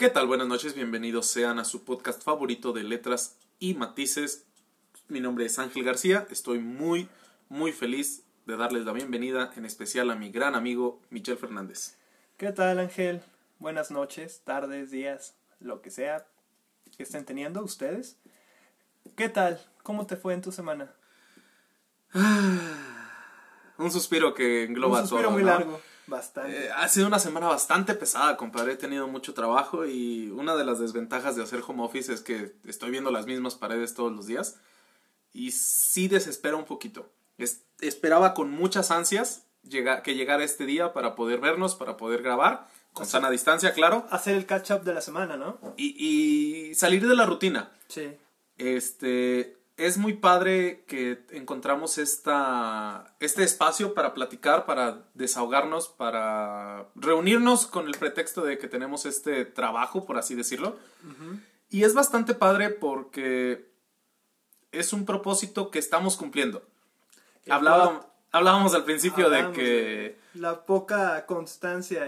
¿Qué tal? Buenas noches, bienvenidos sean a su podcast favorito de letras y matices. Mi nombre es Ángel García, estoy muy, muy feliz de darles la bienvenida, en especial a mi gran amigo Michel Fernández. ¿Qué tal Ángel? Buenas noches, tardes, días, lo que sea que estén teniendo ustedes. ¿Qué tal? ¿Cómo te fue en tu semana? Un suspiro que engloba Un suspiro todo. muy ¿no? largo, bastante. Eh, ha sido una semana bastante pesada, compadre. He tenido mucho trabajo y una de las desventajas de hacer home office es que estoy viendo las mismas paredes todos los días y sí desespera un poquito. Es- esperaba con muchas ansias llega- que llegara este día para poder vernos, para poder grabar, con sana distancia, claro, Hacer el catch up de la semana, ¿no? y, y salir de la rutina. Sí. Este es muy padre que encontramos esta, este espacio para platicar, para desahogarnos, para reunirnos con el pretexto de que tenemos este trabajo, por así decirlo. Y es bastante padre porque es un propósito que estamos cumpliendo. Hablábamos, hablábamos al principio de que La poca constancia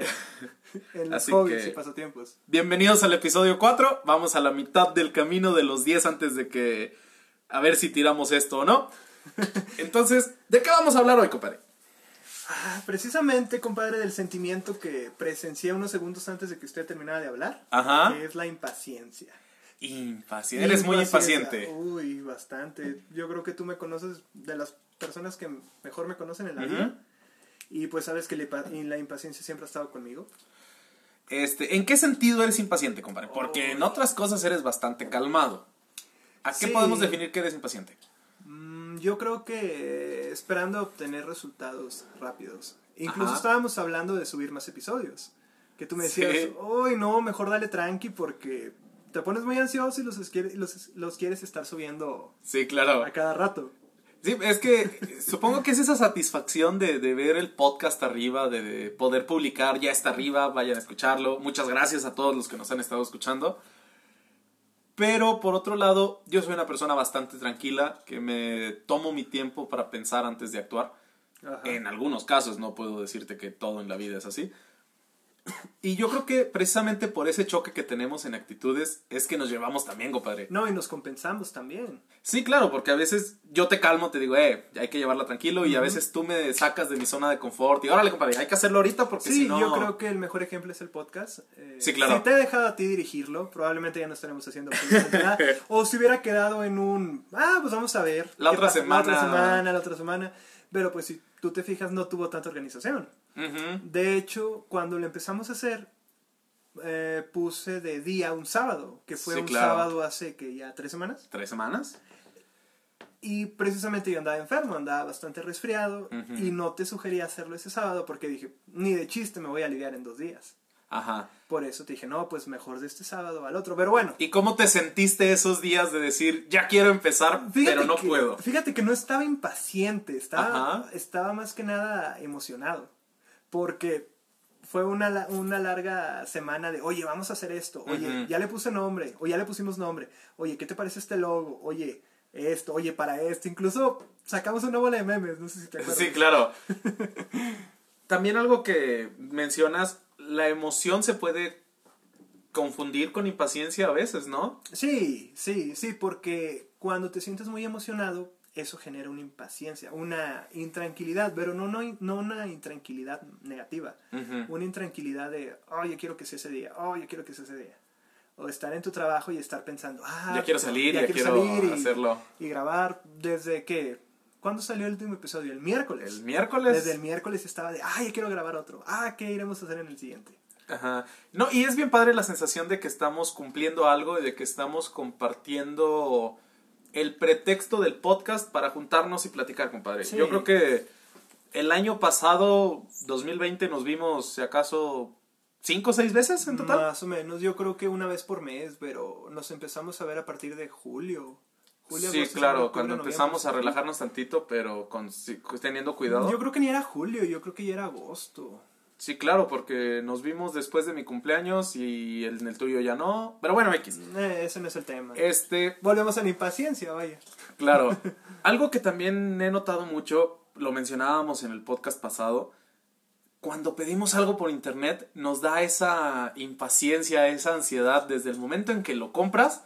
en, los hobbies que- y pasatiempos. Bienvenidos al episodio 4. Vamos a la mitad del camino de los 10 antes de que. A ver si tiramos esto o no. Entonces, ¿de qué vamos a hablar hoy, compadre? Ah, precisamente, compadre, del sentimiento que presencié unos segundos antes de que usted terminara de hablar, Ajá. que es la impaciencia. Impaciente. Eres muy impaciente. Uy, bastante. Yo creo que tú me conoces de las personas que mejor me conocen en la vida. Y pues sabes que la impaciencia siempre ha estado conmigo. Este, ¿En qué sentido eres impaciente, compadre? Porque en otras cosas eres bastante calmado. ¿A qué Sí. podemos definir que eres impaciente? Mm, yo creo que esperando obtener resultados rápidos. Incluso Ajá. estábamos hablando de subir más episodios. Que tú me decías, Sí. uy, no, mejor dale tranqui porque te pones muy ansioso y los, los, los quieres estar subiendo Sí, claro. a cada rato. Sí, es que supongo que es esa satisfacción de, de ver el podcast arriba, de, de poder publicar, ya está arriba, vayan a escucharlo. Muchas gracias a todos los que nos han estado escuchando. Pero por otro lado, yo soy una persona bastante tranquila, que me tomo mi tiempo para pensar antes de actuar. Ajá. En algunos casos, no puedo decirte que todo en la vida es así. Y yo creo que precisamente por ese choque que tenemos en actitudes es que nos llevamos también, compadre. No, y nos compensamos también. Sí, claro, porque a veces yo te calmo, te digo, eh, hay que llevarla tranquilo, y a veces tú me sacas de mi zona de confort y órale, compadre, hay que hacerlo ahorita porque Sí, si no. yo creo que el mejor ejemplo es el podcast. Eh, Sí, claro. Si te he dejado a ti dirigirlo, probablemente ya no estaremos haciendo nada. O si hubiera quedado en un, ah, pues vamos a ver. La otra semana. La otra semana, la otra semana. Pero pues si tú te fijas, no tuvo tanta organización. De hecho, cuando lo empezamos a hacer, eh, puse de día un sábado, que fue Sí, un claro. sábado hace que ya tres semanas. ¿Tres semanas? Y precisamente yo andaba enfermo, andaba bastante resfriado y no te sugería hacerlo ese sábado porque dije, ni de chiste me voy a aliviar en dos días. Ajá. Por eso te dije, no, pues mejor de este sábado al otro. Pero bueno, ¿Y cómo te sentiste esos días de decir, ya quiero empezar, pero no que, puedo? Fíjate que no estaba impaciente, estaba, Ajá. estaba más que nada emocionado. Porque fue una, una larga semana de, oye, vamos a hacer esto, oye, ya le puse nombre, o ya le pusimos nombre, oye, ¿qué te parece este logo? Oye, esto, oye, para esto. Incluso sacamos una bola de memes, no sé si te acuerdas. Sí, claro. También algo que mencionas, la emoción se puede confundir con impaciencia a veces, ¿no? Sí, sí, sí, porque cuando te sientes muy emocionado, eso genera una impaciencia, una intranquilidad, pero no, no, no una intranquilidad negativa, una intranquilidad de, oh, yo quiero que sea ese día, oh, yo quiero que sea ese día. O estar en tu trabajo y estar pensando, ah, Ya quiero salir, ya quiero salir y- hacerlo. Y grabar desde que, ¿cuándo salió el último episodio? El miércoles. El miércoles. Desde el miércoles estaba de, ya quiero grabar otro, ah, ¿qué iremos a hacer en el siguiente? Ajá. No, y es bien padre la sensación de que estamos cumpliendo algo y de que estamos compartiendo el pretexto del podcast para juntarnos y platicar, compadre. Sí. Yo creo que el año pasado, 2020, nos vimos, si acaso, cinco o seis veces en total. Más o menos, yo creo que una vez por mes, pero nos empezamos a ver a partir de julio. Julio sí, agosto, claro, cuando empezamos a relajarnos tantito, pero con, teniendo cuidado. Yo creo que ni era julio, yo creo que ya era agosto. Sí, claro, porque nos vimos después de mi cumpleaños y el, en el tuyo ya no. Pero bueno, X. Eh, ese no es el tema. Este, Volvemos a la impaciencia, vaya. Claro. Algo que también he notado mucho, lo mencionábamos en el podcast pasado, cuando pedimos algo por internet nos da esa impaciencia, esa ansiedad desde el momento en que lo compras,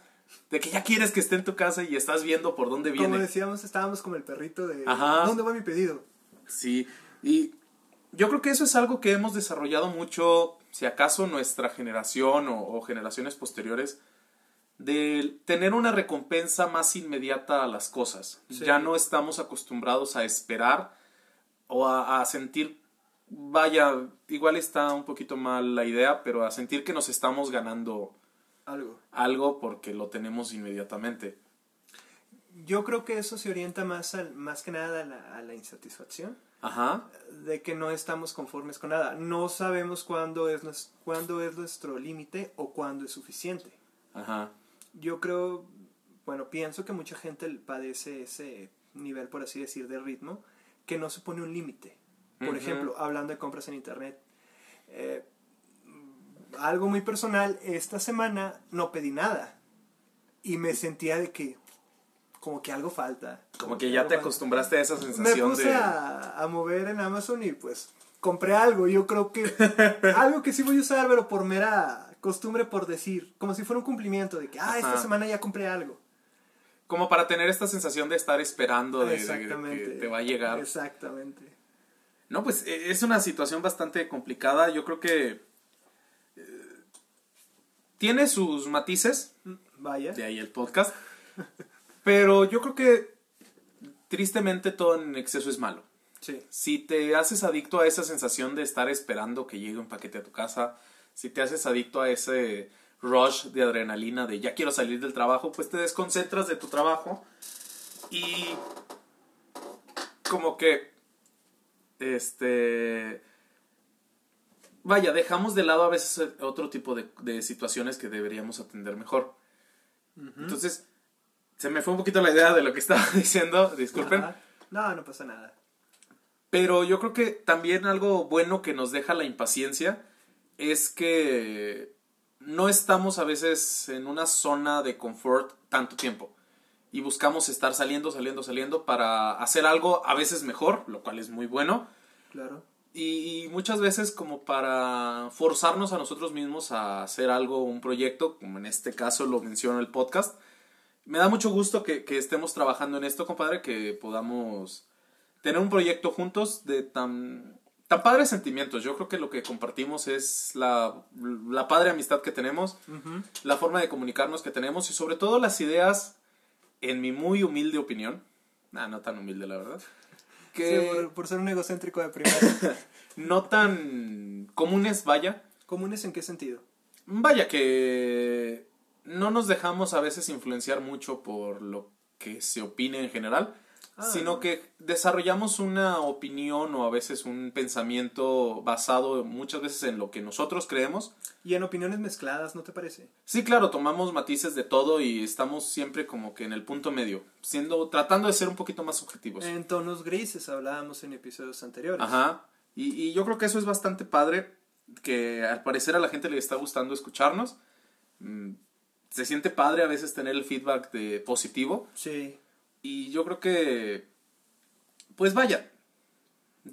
de que ya quieres que esté en tu casa y estás viendo por dónde viene. Como decíamos, estábamos como el perrito de Ajá. ¿dónde va mi pedido? Sí, y yo creo que eso es algo que hemos desarrollado mucho, si acaso nuestra generación o, o generaciones posteriores, de tener una recompensa más inmediata a las cosas. Sí. Ya no estamos acostumbrados a esperar o a, a sentir, vaya, igual está un poquito mal la idea, pero a sentir que nos estamos ganando Algo. algo porque lo tenemos inmediatamente. Yo creo que eso se orienta más, al, más que nada a la, a la insatisfacción, Ajá, de que no estamos conformes con nada. No sabemos cuándo es, cuándo es nuestro límite o cuándo es suficiente. ajá, Yo creo, bueno, pienso que mucha gente padece ese nivel, por así decir, de ritmo, que no se pone un límite. Por ejemplo, hablando de compras en internet. eh, algo muy personal, esta semana no pedí nada. Y me sentía de que, como que algo falta. como que ya algo te falta. acostumbraste a esa Me sensación puse de... a, a mover en Amazon y pues compré algo. Yo creo que algo que sí voy a usar, pero por mera costumbre, por decir, como si fuera un cumplimiento de que, ah, esta Ajá. semana ya compré algo. Como para tener esta sensación de estar esperando de, de- que te va a llegar. Exactamente. No, pues eh, es una situación bastante complicada. Yo creo que tiene sus matices, Vaya. de ahí el podcast. Pero yo creo que tristemente todo en exceso es malo. Sí. Si te haces adicto a esa sensación de estar esperando que llegue un paquete a tu casa, si te haces adicto a ese rush de adrenalina de ya quiero salir del trabajo, pues te desconcentras de tu trabajo y como que este vaya, dejamos de lado a veces otro tipo de, de situaciones que deberíamos atender mejor. Entonces, se me fue un poquito la idea de lo que estaba diciendo, disculpen. Ajá. No, no pasa nada. Pero yo creo que también algo bueno que nos deja la impaciencia es que no estamos a veces en una zona de confort tanto tiempo y buscamos estar saliendo, saliendo, saliendo para hacer algo a veces mejor, lo cual es muy bueno, Claro. Y, y muchas veces como para forzarnos a nosotros mismos a hacer algo, un proyecto, como en este caso lo menciono el podcast. Me da mucho gusto que, que estemos trabajando en esto, compadre, que podamos tener un proyecto juntos de tan, tan padres sentimientos. Yo creo que lo que compartimos es la, la padre amistad que tenemos, la forma de comunicarnos que tenemos y sobre todo las ideas, en mi muy humilde opinión, nah, no tan humilde la verdad, que Sí, por, por ser un egocéntrico de primera. no tan comunes, vaya. ¿Comunes en qué sentido? Vaya que no nos dejamos a veces influenciar mucho por lo que se opine en general, Ah. sino que desarrollamos una opinión o a veces un pensamiento basado muchas veces en lo que nosotros creemos. Y en opiniones mezcladas, ¿no te parece? Sí, claro, tomamos matices de todo y estamos siempre como que en el punto medio, siendo tratando de ser un poquito más objetivos. En tonos grises hablábamos en episodios anteriores. Ajá. Y, y yo creo que eso es bastante padre, que al parecer a la gente le está gustando escucharnos. Mm, Se siente padre a veces tener el feedback de positivo. Sí. Y yo creo que, pues vaya,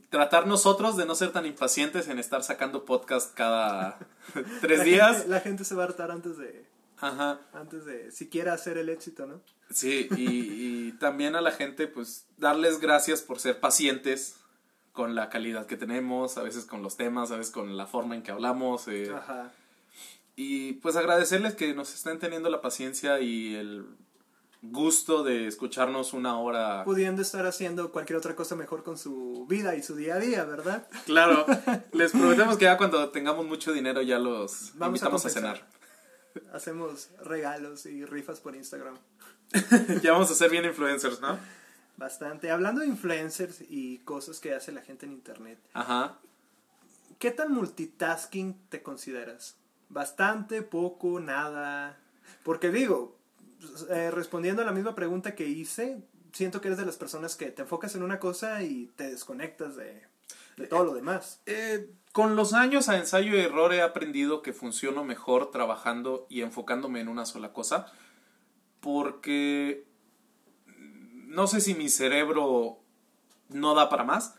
tratar nosotros de no ser tan impacientes en estar sacando podcast cada tres La días. gente- la gente se va a hartar antes de, Ajá. antes de siquiera hacer el éxito, ¿no? Sí, y, y también a la gente, pues, darles gracias por ser pacientes con la calidad que tenemos, a veces con los temas, a veces con la forma en que hablamos. eh, Ajá. y pues agradecerles que nos estén teniendo la paciencia y el gusto de escucharnos una hora. Pudiendo estar haciendo cualquier otra cosa mejor con su vida y su día a día, ¿verdad? Claro, les prometemos que ya cuando tengamos mucho dinero ya los Vamos a invitamos a, compensar. cenar. Hacemos regalos y rifas por Instagram. ya vamos a ser bien influencers, ¿no? Bastante. Hablando de influencers y cosas que hace la gente en internet, Ajá. ¿qué tan multitasking te consideras? ¿Bastante, poco, nada? Porque digo, eh, respondiendo a la misma pregunta que hice, siento que eres de las personas que te enfocas en una cosa y te desconectas de, de todo lo demás. Eh, con los años a ensayo y error he aprendido que funciono mejor trabajando y enfocándome en una sola cosa. Porque no sé si mi cerebro no da para más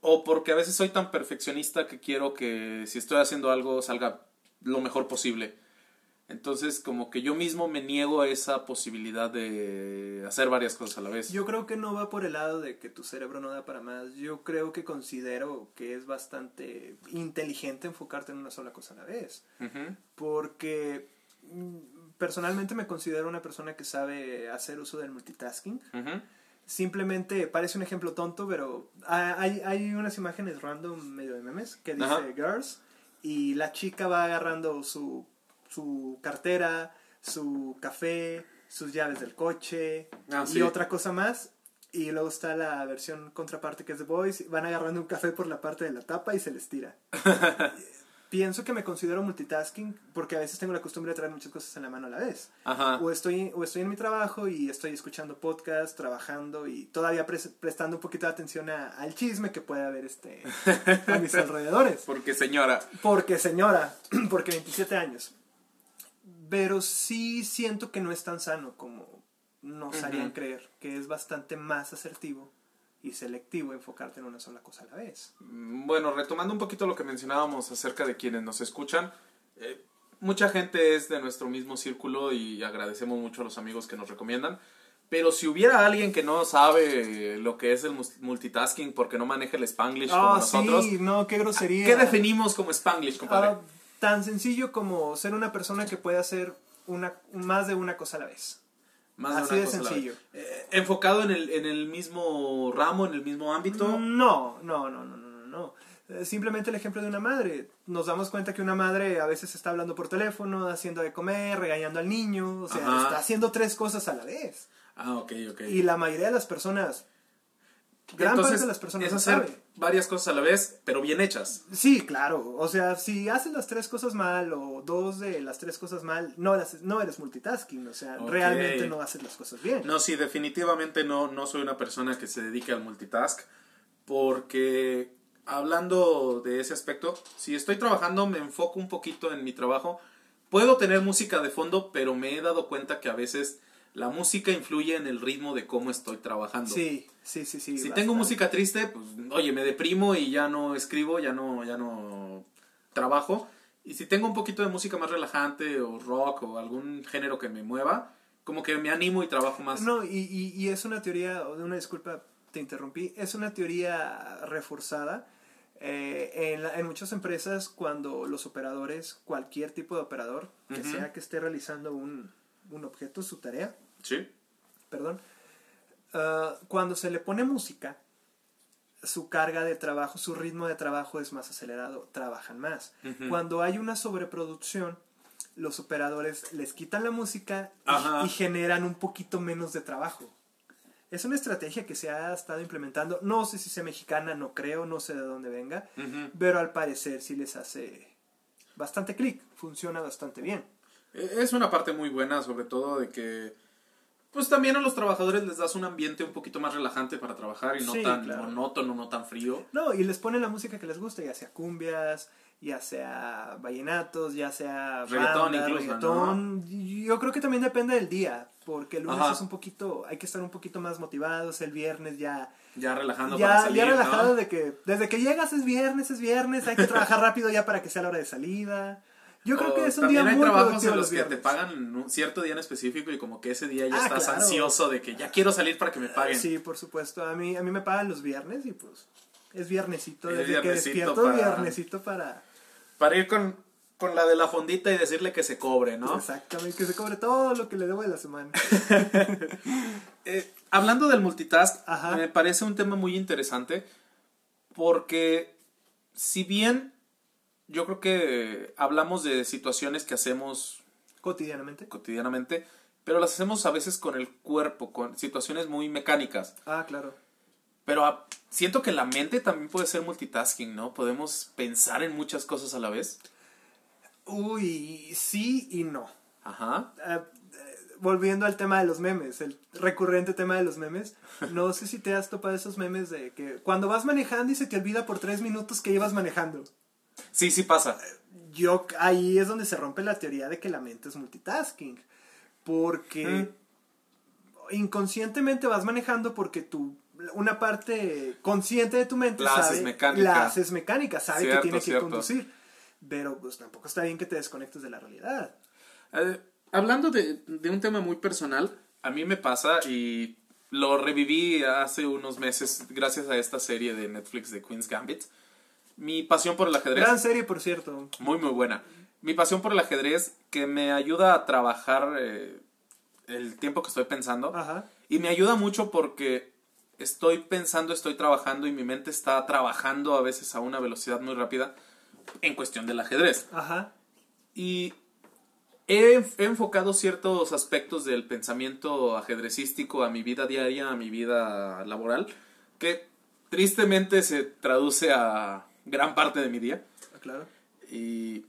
o porque a veces soy tan perfeccionista que quiero que si estoy haciendo algo salga lo mejor posible. Entonces, como que yo mismo me niego a esa posibilidad de hacer varias cosas a la vez. Yo creo que no va por el lado de que tu cerebro no da para más. Yo creo que considero que es bastante inteligente enfocarte en una sola cosa a la vez. Porque mm, personalmente me considero una persona que sabe hacer uso del multitasking. Simplemente parece un ejemplo tonto, pero ha- hay, hay unas imágenes random medio de memes que dice girls y la chica va agarrando su, su cartera, su café, sus llaves del coche Ah, y sí. otra cosa más. Y luego está la versión contraparte que es The Boys. Van agarrando un café por la parte de la tapa y se les tira. Pienso que me considero multitasking porque a veces tengo la costumbre de traer muchas cosas en la mano a la vez Ajá. o estoy, o estoy en mi trabajo y estoy escuchando podcast, trabajando y todavía pres- prestando un poquito de atención a- al chisme que puede haber este, a mis alrededores. Porque señora, Porque señora, porque 27 años. Pero sí siento que no es tan sano como nos harían creer, que es bastante más asertivo y selectivo enfocarte en una sola cosa a la vez. Mm, Bueno, retomando un poquito lo que mencionábamos acerca de quienes nos escuchan, eh, mucha gente es de nuestro mismo círculo y agradecemos mucho a los amigos que nos recomiendan. Pero si hubiera alguien que no sabe lo que es el multitasking porque no maneja el Spanglish como Ah, nosotros, sí, no, qué grosería. ¿qué definimos como Spanglish, compadre? Ah, tan sencillo como ser una persona que puede hacer una, más de una cosa a la vez. Más así una de cosa a la sencillo. vez. Eh, enfocado en el, en el mismo ramo, en el mismo ámbito. No, no, no, no, no, no, no. Eh, Simplemente el ejemplo de una madre. Nos damos cuenta que una madre a veces está hablando por teléfono, haciendo de comer, regañando al niño, o sea, Ajá. está haciendo tres cosas a la vez. Ah, ok, ok. Y la mayoría de las personas, gran parte de las personas es hacer sabe. varias cosas a la vez, pero bien hechas. Sí, claro. O sea, si haces las tres cosas mal o dos de las tres cosas mal, no, las- no eres multitasking. O sea, realmente no haces las cosas bien. No, sí, definitivamente no, no soy una persona que se dedique al multitask, porque hablando de ese aspecto, si estoy trabajando me enfoco un poquito en mi trabajo. Puedo tener música de fondo, pero me he dado cuenta que a veces la música influye en el ritmo de cómo estoy trabajando. Sí, sí, sí, sí. si bastante. tengo música triste, pues oye, me deprimo y ya no escribo, ya no, ya no trabajo. Y si tengo un poquito de música más relajante o rock o algún género que me mueva, como que me animo y trabajo más. No, y, y, y es una teoría, o de una disculpa, te interrumpí, es una teoría reforzada. eh, en, la- en muchas empresas, cuando los operadores, cualquier tipo de operador, que sea que esté realizando un, un objeto, su tarea, Sí. perdón, ah, cuando se le pone música, su carga de trabajo, su ritmo de trabajo es más acelerado, trabajan más. Cuando hay una sobreproducción, los operadores les quitan la música y- generan un poquito menos de trabajo. Es una estrategia que se ha estado implementando, no sé si sea mexicana, no creo, no sé de dónde venga, pero al parecer sí les hace bastante clic, funciona bastante bien. E- Es una parte muy buena, sobre todo de que, pues también a los trabajadores les das un ambiente un poquito más relajante para trabajar y no Sí, tan claro. monótono, no tan frío. No, y les ponen la música que les gusta, ya sea cumbias, ya sea vallenatos, ya sea Reggaetón banda, incluso, reggaetón. Yo creo que también depende del día, porque el lunes Ajá. es un poquito, hay que estar un poquito más motivados, el viernes ya Ya relajando para ya, salir, ya ¿no? relajado de que desde que llegas es viernes, es viernes, hay que trabajar rápido ya para que sea la hora de salida. Yo creo O que es un día también hay muy trabajos en los que te pagan un cierto día en específico y como que ese día ya Ah, estás claro. ansioso de que ya quiero salir para que me paguen. Sí, por supuesto. A mí, a mí me pagan los viernes y pues es viernesito. Es Desde que viernesito despierto, para- viernesito para... Para ir con, con la de la fondita y decirle que se cobre, ¿no? Exactamente, que se cobre todo lo que le debo de la semana. Eh, hablando del multitask, Ajá. me parece un tema muy interesante porque si bien yo creo que hablamos de situaciones que hacemos Cotidianamente. cotidianamente, pero las hacemos a veces con el cuerpo, con situaciones muy mecánicas. Ah, claro. Pero siento que la mente también puede ser multitasking, ¿no? Podemos pensar en muchas cosas a la vez. Uy, sí y no. Ajá. Eh, volviendo al tema de los memes, el recurrente tema de los memes. No sé si te has topado esos memes de que cuando vas manejando y se te olvida por tres minutos que ibas manejando. Sí, sí pasa. Yo, ahí es donde se rompe la teoría de que la mente es multitasking. Porque Mm. inconscientemente vas manejando porque tu, una parte consciente de tu mente La haces sabe, mecánica. la haces mecánica, sabe Cierto, que tiene que cierto. conducir. Pero pues tampoco está bien que te desconectes de la realidad. Eh, hablando de, de un tema muy personal, A mí me pasa y lo reviví hace unos meses gracias a esta serie de Netflix de Queen's Gambit. Mi pasión por el ajedrez. Gran serie, por cierto. Muy, muy buena. Mi pasión por el ajedrez que me ayuda a trabajar eh, el tiempo que estoy pensando. Ajá. Y me ayuda mucho porque estoy pensando, estoy trabajando y mi mente está trabajando a veces a una velocidad muy rápida en cuestión del ajedrez. Ajá. Y he, he enfocado ciertos aspectos del pensamiento ajedrecístico a mi vida diaria, a mi vida laboral, que tristemente se traduce a gran parte de mi día. Claro. Y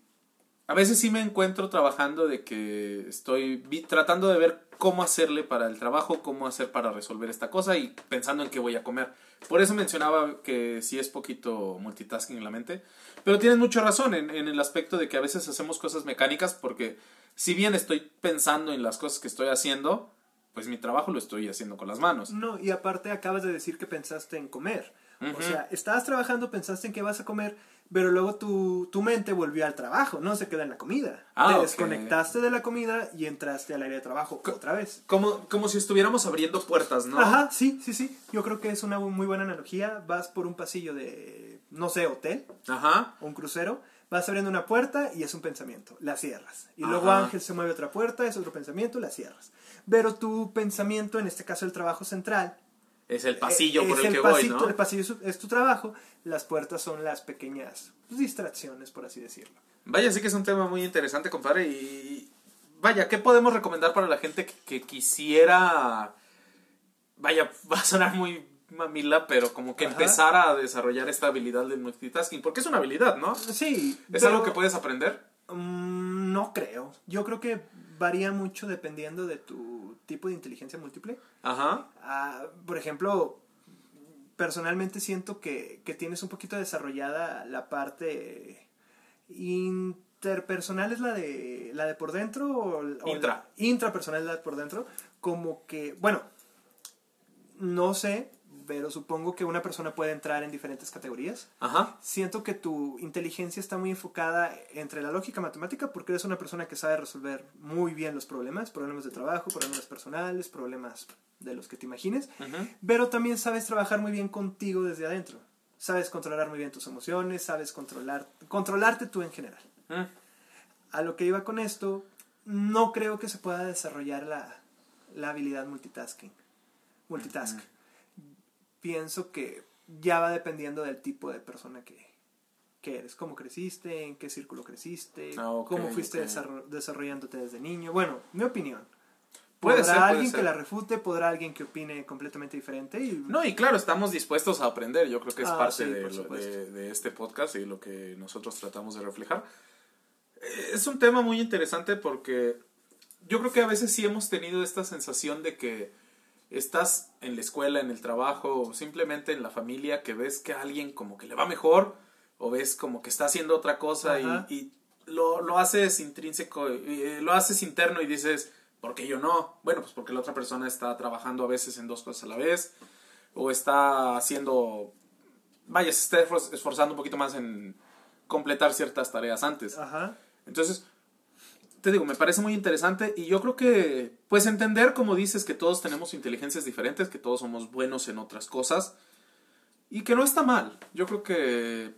a veces sí me encuentro trabajando de que estoy vi- tratando de ver cómo hacerle para el trabajo, cómo hacer para resolver esta cosa y pensando en qué voy a comer. Por eso mencionaba que sí es poquito multitasking en la mente. Pero tienes mucha razón en, en el aspecto de que a veces hacemos cosas mecánicas porque si bien estoy pensando en las cosas que estoy haciendo, pues mi trabajo lo estoy haciendo con las manos. No, y aparte acabas de decir que pensaste en comer. O Ujú. sea, estabas trabajando, pensaste en qué vas a comer, pero luego tu, tu mente volvió al trabajo, no se queda en la comida. Ah, Te ok. desconectaste de la comida y entraste al área de trabajo otra vez. Como, como si estuviéramos abriendo puertas, ¿no? Ajá, sí, sí, sí. Yo creo que es una muy buena analogía. Vas por un pasillo de, no sé, hotel Ajá. o un crucero, vas abriendo una puerta y es un pensamiento, la cierras. Y luego. Ángel se mueve otra puerta, es otro pensamiento, la cierras. Pero tu pensamiento, en este caso el trabajo central, Es el pasillo eh, por es el que pasito- voy, El ¿no? pasillo es, es tu trabajo, las puertas son las pequeñas distracciones, por así decirlo. Vaya, sí que es un tema muy interesante, compadre. Y vaya, ¿qué podemos recomendar para la gente que, que quisiera... Vaya, va a sonar muy mamila, pero como que Ajá. empezar a desarrollar esta habilidad del multitasking. Porque es una habilidad, ¿no? Sí. ¿Es pero, algo que puedes aprender? mm, no creo. Yo creo que varía mucho dependiendo de tu tipo de inteligencia múltiple. Ajá. Ah, por ejemplo, personalmente siento que, que tienes un poquito desarrollada la parte interpersonal es la de la de por dentro o, o Intra. la- intrapersonal es la de por dentro como que bueno no sé pero supongo que una persona puede entrar en diferentes categorías Ajá. siento que tu inteligencia está muy enfocada entre la lógica matemática porque eres una persona que sabe resolver muy bien los problemas, problemas de trabajo, problemas personales, problemas de los que te imagines, Ujú. pero también sabes trabajar muy bien contigo desde adentro. Sabes controlar muy bien tus emociones, sabes controlar controlarte tú en general. A lo que iba con esto, no creo que se pueda desarrollar la, la habilidad multitasking. Multitask. Pienso que ya va dependiendo del tipo de persona que, que eres. Cómo creciste, en qué círculo creciste, Ah, ok, cómo fuiste ok. desarro- desarrollándote desde niño. Bueno, mi opinión. Puede podrá ser, puede alguien ser. que la refute, podrá alguien que opine completamente diferente. Y, No, y claro, estamos dispuestos a aprender. Yo creo que es Ah, parte sí, de, lo- de- de este podcast y lo que nosotros tratamos de reflejar. Es un tema muy interesante porque yo creo que a veces sí hemos tenido esta sensación de que estás en la escuela, en el trabajo o simplemente en la familia que ves que a alguien como que le va mejor o ves como que está haciendo otra cosa y, lo, lo haces intrínseco, eh, lo haces interno y dices, ¿por qué yo no? Bueno, pues porque la otra persona está trabajando a veces en dos cosas a la vez o está haciendo, vaya, se está esfor- esforzando un poquito más en completar ciertas tareas antes. Ajá. Entonces, te digo, me parece muy interesante y yo creo que, pues entender, como dices, que todos tenemos inteligencias diferentes, que todos somos buenos en otras cosas y que no está mal. Yo creo que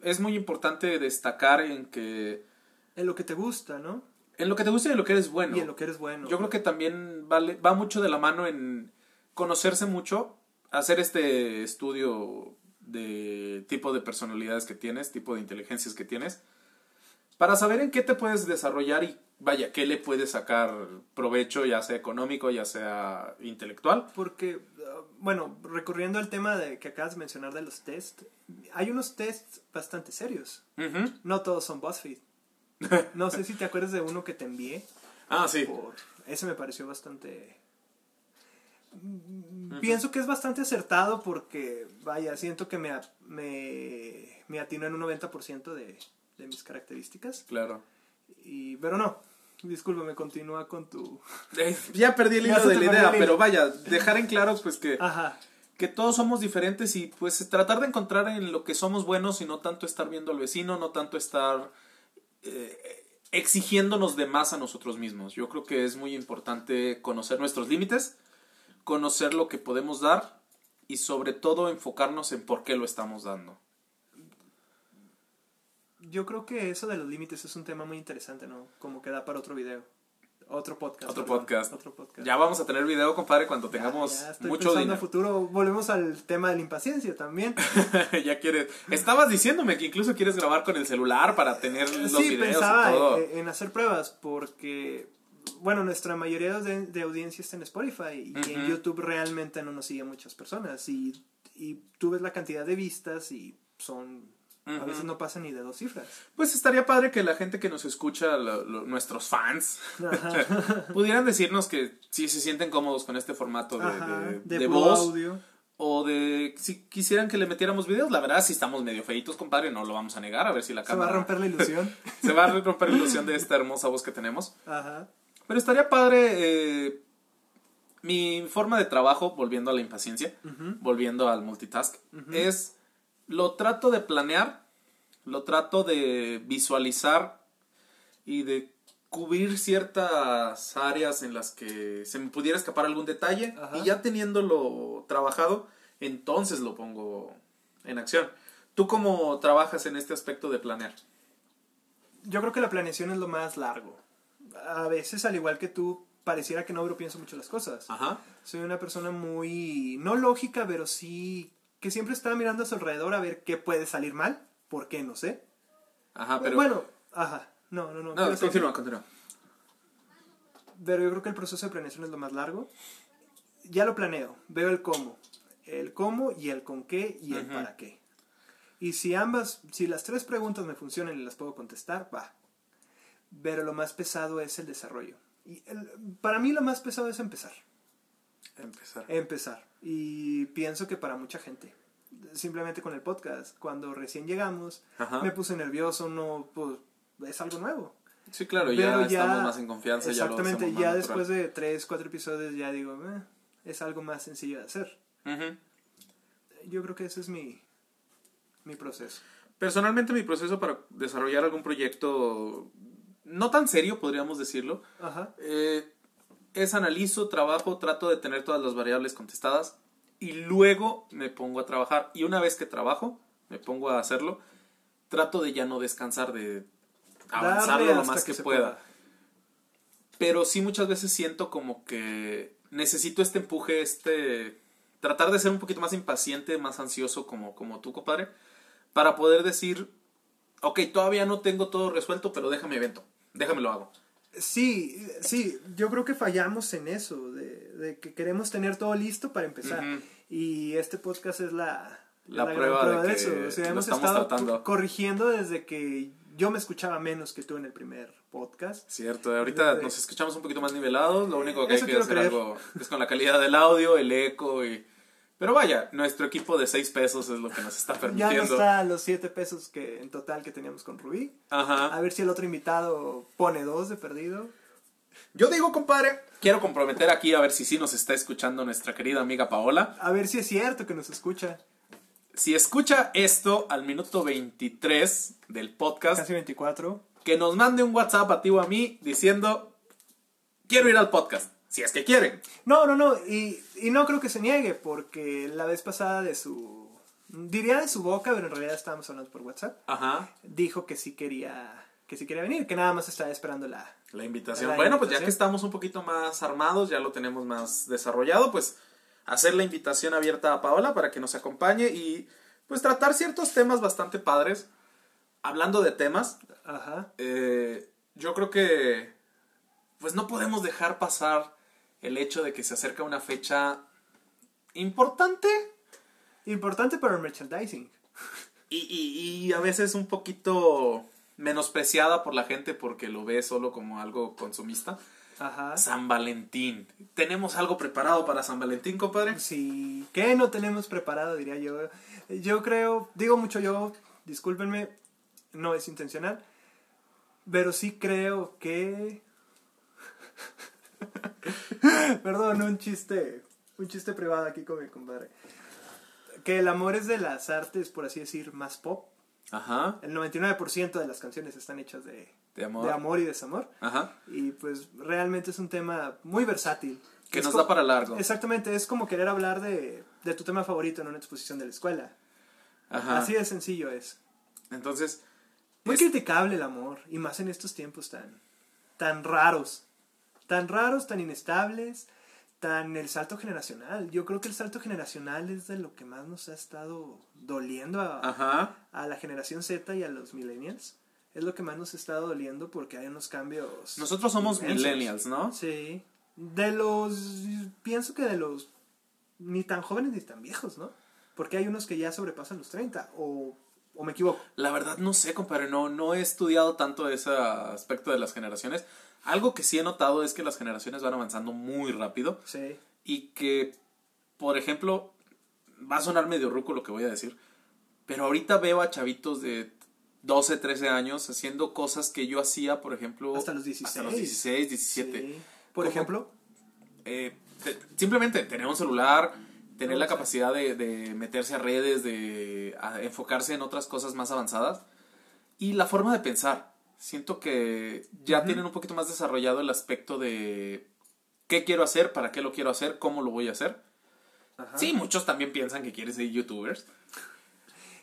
es muy importante destacar en que, En lo que te gusta, ¿no? en lo que te gusta y en lo que eres bueno. Y en lo que eres bueno. Yo creo que también vale, va mucho de la mano en conocerse mucho, hacer este estudio de tipo de personalidades que tienes, tipo de inteligencias que tienes, para saber en qué te puedes desarrollar y vaya, qué le puedes sacar provecho, ya sea económico, ya sea intelectual. Porque, uh, bueno, recurriendo al tema de que acabas de mencionar de los tests, hay unos tests bastante serios. No todos son BuzzFeed. No sé si te acuerdas de uno que te envié. Ah, sí. Por... Ese me pareció bastante... Mm, Pienso que es bastante acertado porque, vaya, siento que me, me, me atinó en un 90% de, de mis características. Claro. Y, pero no, discúlpame, continúa con tu... Eh, ya perdí el hilo de la idea, pero vaya, dejar en claro pues que, Ajá. que todos somos diferentes y pues tratar de encontrar en lo que somos buenos y no tanto estar viendo al vecino, no tanto estar eh, exigiéndonos de más a nosotros mismos. Yo creo que es muy importante conocer nuestros límites, conocer lo que podemos dar y sobre todo enfocarnos en por qué lo estamos dando. Yo creo que eso de los límites es un tema muy interesante, ¿no? Como que da para otro video. Otro podcast. Otro perdón, podcast. Otro podcast. Ya vamos a tener video, compadre, cuando tengamos ya estoy mucho a dinero. futuro. Volvemos al tema de la impaciencia también. ya quieres. Estabas diciéndome que incluso quieres grabar con el celular para tener los sí, videos pensaba y todo. en, en hacer pruebas porque, bueno, nuestra mayoría de, de audiencia está en Spotify y en. YouTube realmente no nos siguen muchas personas y, y tú ves la cantidad de vistas y son, a veces no pasan ni de dos cifras. Pues estaría padre que la gente que nos escucha, lo- lo- nuestros fans, pudieran decirnos que si se sienten cómodos con este formato de, Ajá, de- de de puro voz audio. o de si quisieran que le metiéramos videos. La verdad, si estamos medio feitos, compadre, no lo vamos a negar. A ver si la Se va a cámara romper la ilusión. se va a romper la ilusión de esta hermosa voz que tenemos. Ajá. Pero estaría padre. eh, mi forma de trabajo, volviendo a la impaciencia, volviendo al multitask, es lo trato de planear, lo trato de visualizar y de cubrir ciertas áreas en las que se me pudiera escapar algún detalle Ajá. y ya teniéndolo trabajado, entonces lo pongo en acción. ¿Tú cómo trabajas en este aspecto de planear? Yo creo que la planeación es lo más largo. A veces, al igual que tú, pareciera que no pienso mucho las cosas. Ajá. Soy una persona muy, no lógica, pero sí que siempre está mirando a su alrededor a ver qué puede salir mal. ¿Por qué? No sé. Ajá, pero... Bueno, ajá. No, no, no. no, continúa, continúa. Pero yo creo que el proceso de planeación es lo más largo. Ya lo planeo. Veo el cómo. El cómo y el con qué y el para qué. Y si ambas, si las tres preguntas me funcionan y las puedo contestar, va. Pero lo más pesado es el desarrollo. Y el- para mí lo más pesado es empezar. Empezar. Empezar. Y pienso que para mucha gente. Simplemente con el podcast. Cuando recién llegamos, Ajá. me puse nervioso, no, pues es algo nuevo. Sí, claro, ya Pero ya- estamos más en confianza. Exactamente, ya, lo después de tres, cuatro episodios ya digo, "Eh, es algo más sencillo de hacer. Yo creo que ese es mi, mi proceso. Personalmente mi proceso para desarrollar algún proyecto no tan serio, podríamos decirlo, Ajá. eh, es analizo, trabajo, trato de tener todas las variables contestadas y luego me pongo a trabajar. Y una vez que trabajo, me pongo a hacerlo, trato de ya no descansar, de avanzarlo lo más que, pueda. Pero sí muchas veces siento como que necesito este empuje, este... Tratar de ser un poquito más impaciente, más ansioso como, como tú, compadre, para poder decir, ok, todavía no tengo todo resuelto, pero déjame evento, déjame lo hago. Sí, sí, yo creo que fallamos en eso, de, de que queremos tener todo listo para empezar. Y este podcast es la, La gran prueba de que eso. O sea, hemos estado tratando. co- corrigiendo desde que yo me escuchaba menos que tú en el primer podcast. Cierto, ahorita De- nos escuchamos un poquito más nivelados, lo único que hay que hacer creer. algo es con la calidad del audio, el eco y... Pero vaya, nuestro equipo de 6 pesos es lo que nos está Ya permitiendo. no está a los 7 pesos que en total que teníamos con Rubí. Ajá. A ver si el otro invitado pone dos de perdido. Yo digo, compadre, quiero comprometer aquí a ver si sí nos está escuchando nuestra querida amiga Paola. A ver si es cierto que nos escucha. Si escucha esto al minuto 23 del podcast, Casi 24. que nos mande un WhatsApp a ti o a mí diciendo, quiero ir al podcast, si es que quieren. No, no, no. Y, y no creo que se niegue porque la vez pasada de su... Diría de su boca, pero en realidad estábamos hablando por WhatsApp. Ajá. Dijo que sí quería, que sí quería venir, que nada más estaba esperando la... La invitación. La bueno, pues ya que estamos un poquito más armados, ya lo tenemos más desarrollado, pues hacer la invitación abierta a Paola para que nos acompañe y pues tratar ciertos temas bastante padres. Hablando de temas, Ajá. eh, yo creo que pues no podemos dejar pasar el hecho de que se acerca una fecha importante Importante para el merchandising. y, y- y a veces un poquito menospreciada por la gente porque lo ve solo como algo consumista. Ajá. San Valentín. ¿Tenemos algo preparado para San Valentín, compadre? Sí, ¿qué no tenemos preparado, diría yo? Yo creo, digo mucho yo, discúlpenme, no es intencional, pero sí creo que... Perdón, un chiste, un chiste privado aquí con mi compadre. que el amor es de las artes, por así decir, más pop. Ajá. El 99% de las canciones están hechas de, De amor. de amor y desamor. Ajá. Y pues realmente es un tema muy versátil. Que Es nos da para largo. Exactamente, es como querer hablar de, de tu tema favorito en una exposición de la escuela. Ajá. Así de sencillo es. Entonces, Muy es- criticable el amor, y más en estos tiempos tan, tan raros. Tan raros, tan inestables, tan el salto generacional. Yo creo que el salto generacional es de lo que más nos ha estado doliendo a, a la generación Z y a los millennials. Es lo que más nos ha estado doliendo porque hay unos cambios. Nosotros somos inmensos. millennials, ¿no? Sí. De los. Pienso que de los. Ni tan jóvenes ni tan viejos, ¿no? Porque hay unos que ya sobrepasan los 30. O, o me equivoco. La verdad no sé, compadre, no, no he estudiado tanto ese aspecto de las generaciones. Algo que sí he notado es que las generaciones van avanzando muy rápido Sí. y que, por ejemplo, va a sonar medio ruco lo que voy a decir, pero ahorita veo a chavitos de 12, 13 años haciendo cosas que yo hacía, por ejemplo, Hasta los 16. hasta los 16, 17. Sí. Por Como- ejemplo. Eh, te- simplemente tener un celular, tener la capacidad de, de meterse a redes, de a enfocarse en otras cosas más avanzadas y la forma de pensar. Siento que ya tienen un poquito más desarrollado el aspecto de qué quiero hacer, para qué lo quiero hacer, cómo lo voy a hacer. Ajá. Sí, muchos también piensan que quieren ser youtubers.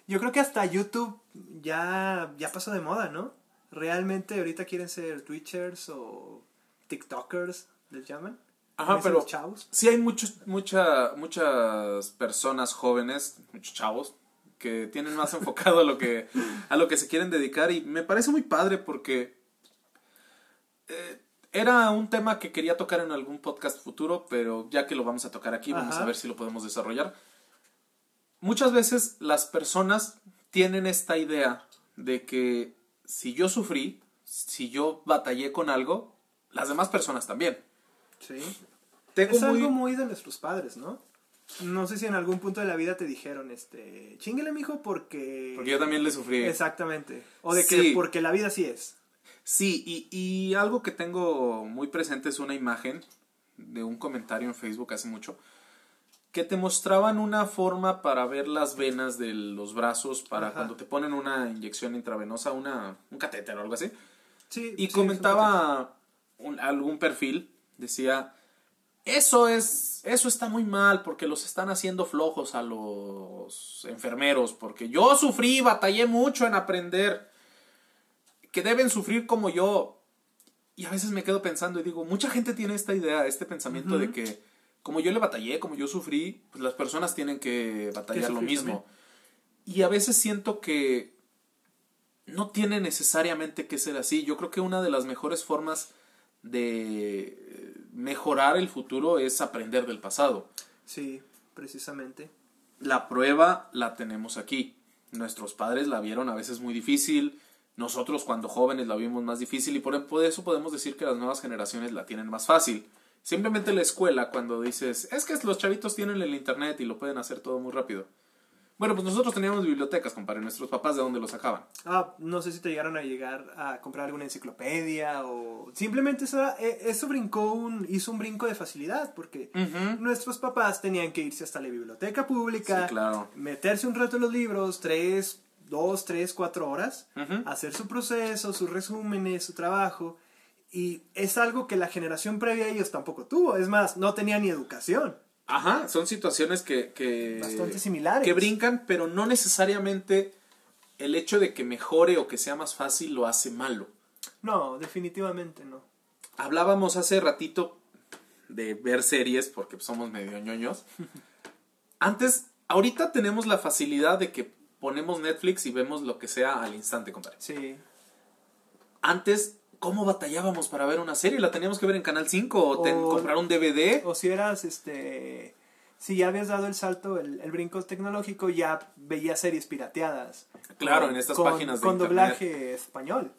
Yo creo que hasta YouTube ya, ya pasó de moda, ¿no? Realmente ahorita quieren ser Twitchers o TikTokers, les llaman. Ajá, pero chavos. sí hay muchos, mucha, muchas personas jóvenes, muchos chavos, que tienen más enfocado a lo que, a lo que se quieren dedicar y me parece muy padre porque eh, era un tema que quería tocar en algún podcast futuro, pero ya que lo vamos a tocar aquí, vamos a ver si lo podemos desarrollar. Muchas veces las personas tienen esta idea de que si yo sufrí, si yo batallé con algo, las demás personas también. Sí. Tengo es muy- algo muy de nuestros padres, ¿no? No sé si en algún punto de la vida te dijeron, este, chinguele, mijo, porque... Porque yo también le sufrí. Exactamente. O de Sí. que porque la vida así es. Sí, y, y algo que tengo muy presente es una imagen de un comentario en Facebook hace mucho que te mostraban una forma para ver las venas de los brazos para Ajá. cuando te ponen una inyección intravenosa, una, un catéter o algo así. Sí, Y sí, comentaba un- algún perfil, decía, eso es, eso está muy mal porque los están haciendo flojos a los enfermeros, porque yo sufrí, batallé mucho en aprender, que deben sufrir como yo. Y a veces me quedo pensando y digo, mucha gente tiene esta idea, este pensamiento de que como yo le batallé, como yo sufrí, pues las personas tienen que batallar lo mismo. Y a veces siento que no tiene necesariamente que ser así. Yo creo que una de las mejores formas de mejorar el futuro es aprender del pasado. Sí, precisamente. La prueba la tenemos aquí. Nuestros padres la vieron a veces muy difícil. Nosotros cuando jóvenes la vimos más difícil y por, por eso podemos decir que las nuevas generaciones la tienen más fácil. Simplemente la escuela cuando dices, es que los chavitos tienen el internet y lo pueden hacer todo muy rápido. Bueno, pues nosotros teníamos bibliotecas, compadre. Nuestros papás de dónde lo sacaban. Ah, no sé si te llegaron a llegar a comprar alguna enciclopedia o simplemente eso, eh, eso brincó un, hizo un brinco de facilidad porque nuestros papás tenían que irse hasta la biblioteca pública, Sí, claro. meterse un rato en los libros, tres, dos, tres, cuatro horas, hacer su proceso, sus resúmenes, su trabajo. Y es algo que la generación previa a ellos tampoco tuvo. Es más, no tenía ni educación. Ajá, son situaciones que, que Bastante similares. que brincan, pero no necesariamente el hecho de que mejore o que sea más fácil lo hace malo. No, definitivamente no. Hablábamos hace ratito de ver series porque somos medio ñoños. Antes, ahorita tenemos la facilidad de que ponemos Netflix y vemos lo que sea al instante, compadre. Sí. Antes, ¿cómo batallábamos para ver una serie? ¿La teníamos que ver en Canal 5 o, ten- comprar un DVD? O si eras, este... Si ya habías dado el salto, el, el brinco tecnológico, ya veías series pirateadas. Claro, Con- en estas con- páginas de Con internet. doblaje español.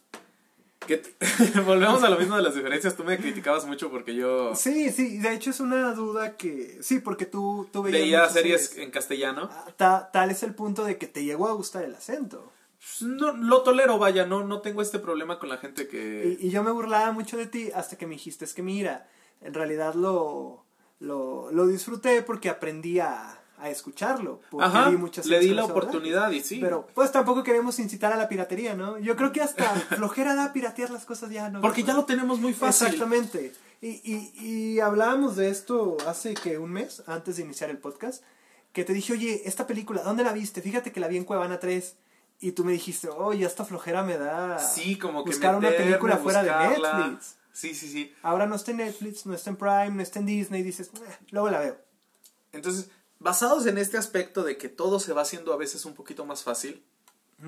¿Qué te- Volvemos a lo mismo de las diferencias. Tú me criticabas mucho porque yo Sí, sí, de hecho es una duda que... Sí, porque tú, tú veías veía muchas series en castellano. Ah, ta- tal es el punto de que te llegó a gustar el acento. Pues, No, lo tolero, vaya, no, no tengo este problema con la gente que... Y, y yo me burlaba mucho de ti hasta que me dijiste, es que mira, en realidad lo, lo, lo disfruté porque aprendí a, a escucharlo. Porque Ajá, vi muchas le di la oportunidad y sí. Pero pues tampoco queremos incitar a la piratería, ¿no? Yo creo que hasta flojera da piratear las cosas ya, ¿no? Porque ya lo tenemos muy fácil. Exactamente. Y, y, y hablábamos de esto hace que un mes, antes de iniciar el podcast, que te dije, oye, esta película, ¿dónde la viste? Fíjate que la vi en Cuevana 3. Y tú me dijiste, oye, esta flojera me da Sí, como que buscar una meterme, película fuera de buscarla. Netflix. Sí, sí, sí. Ahora no está en Netflix, no está en Prime, no está en Disney, dices, "Eh, luego la veo. Entonces, basados en este aspecto de que todo se va haciendo a veces un poquito más fácil,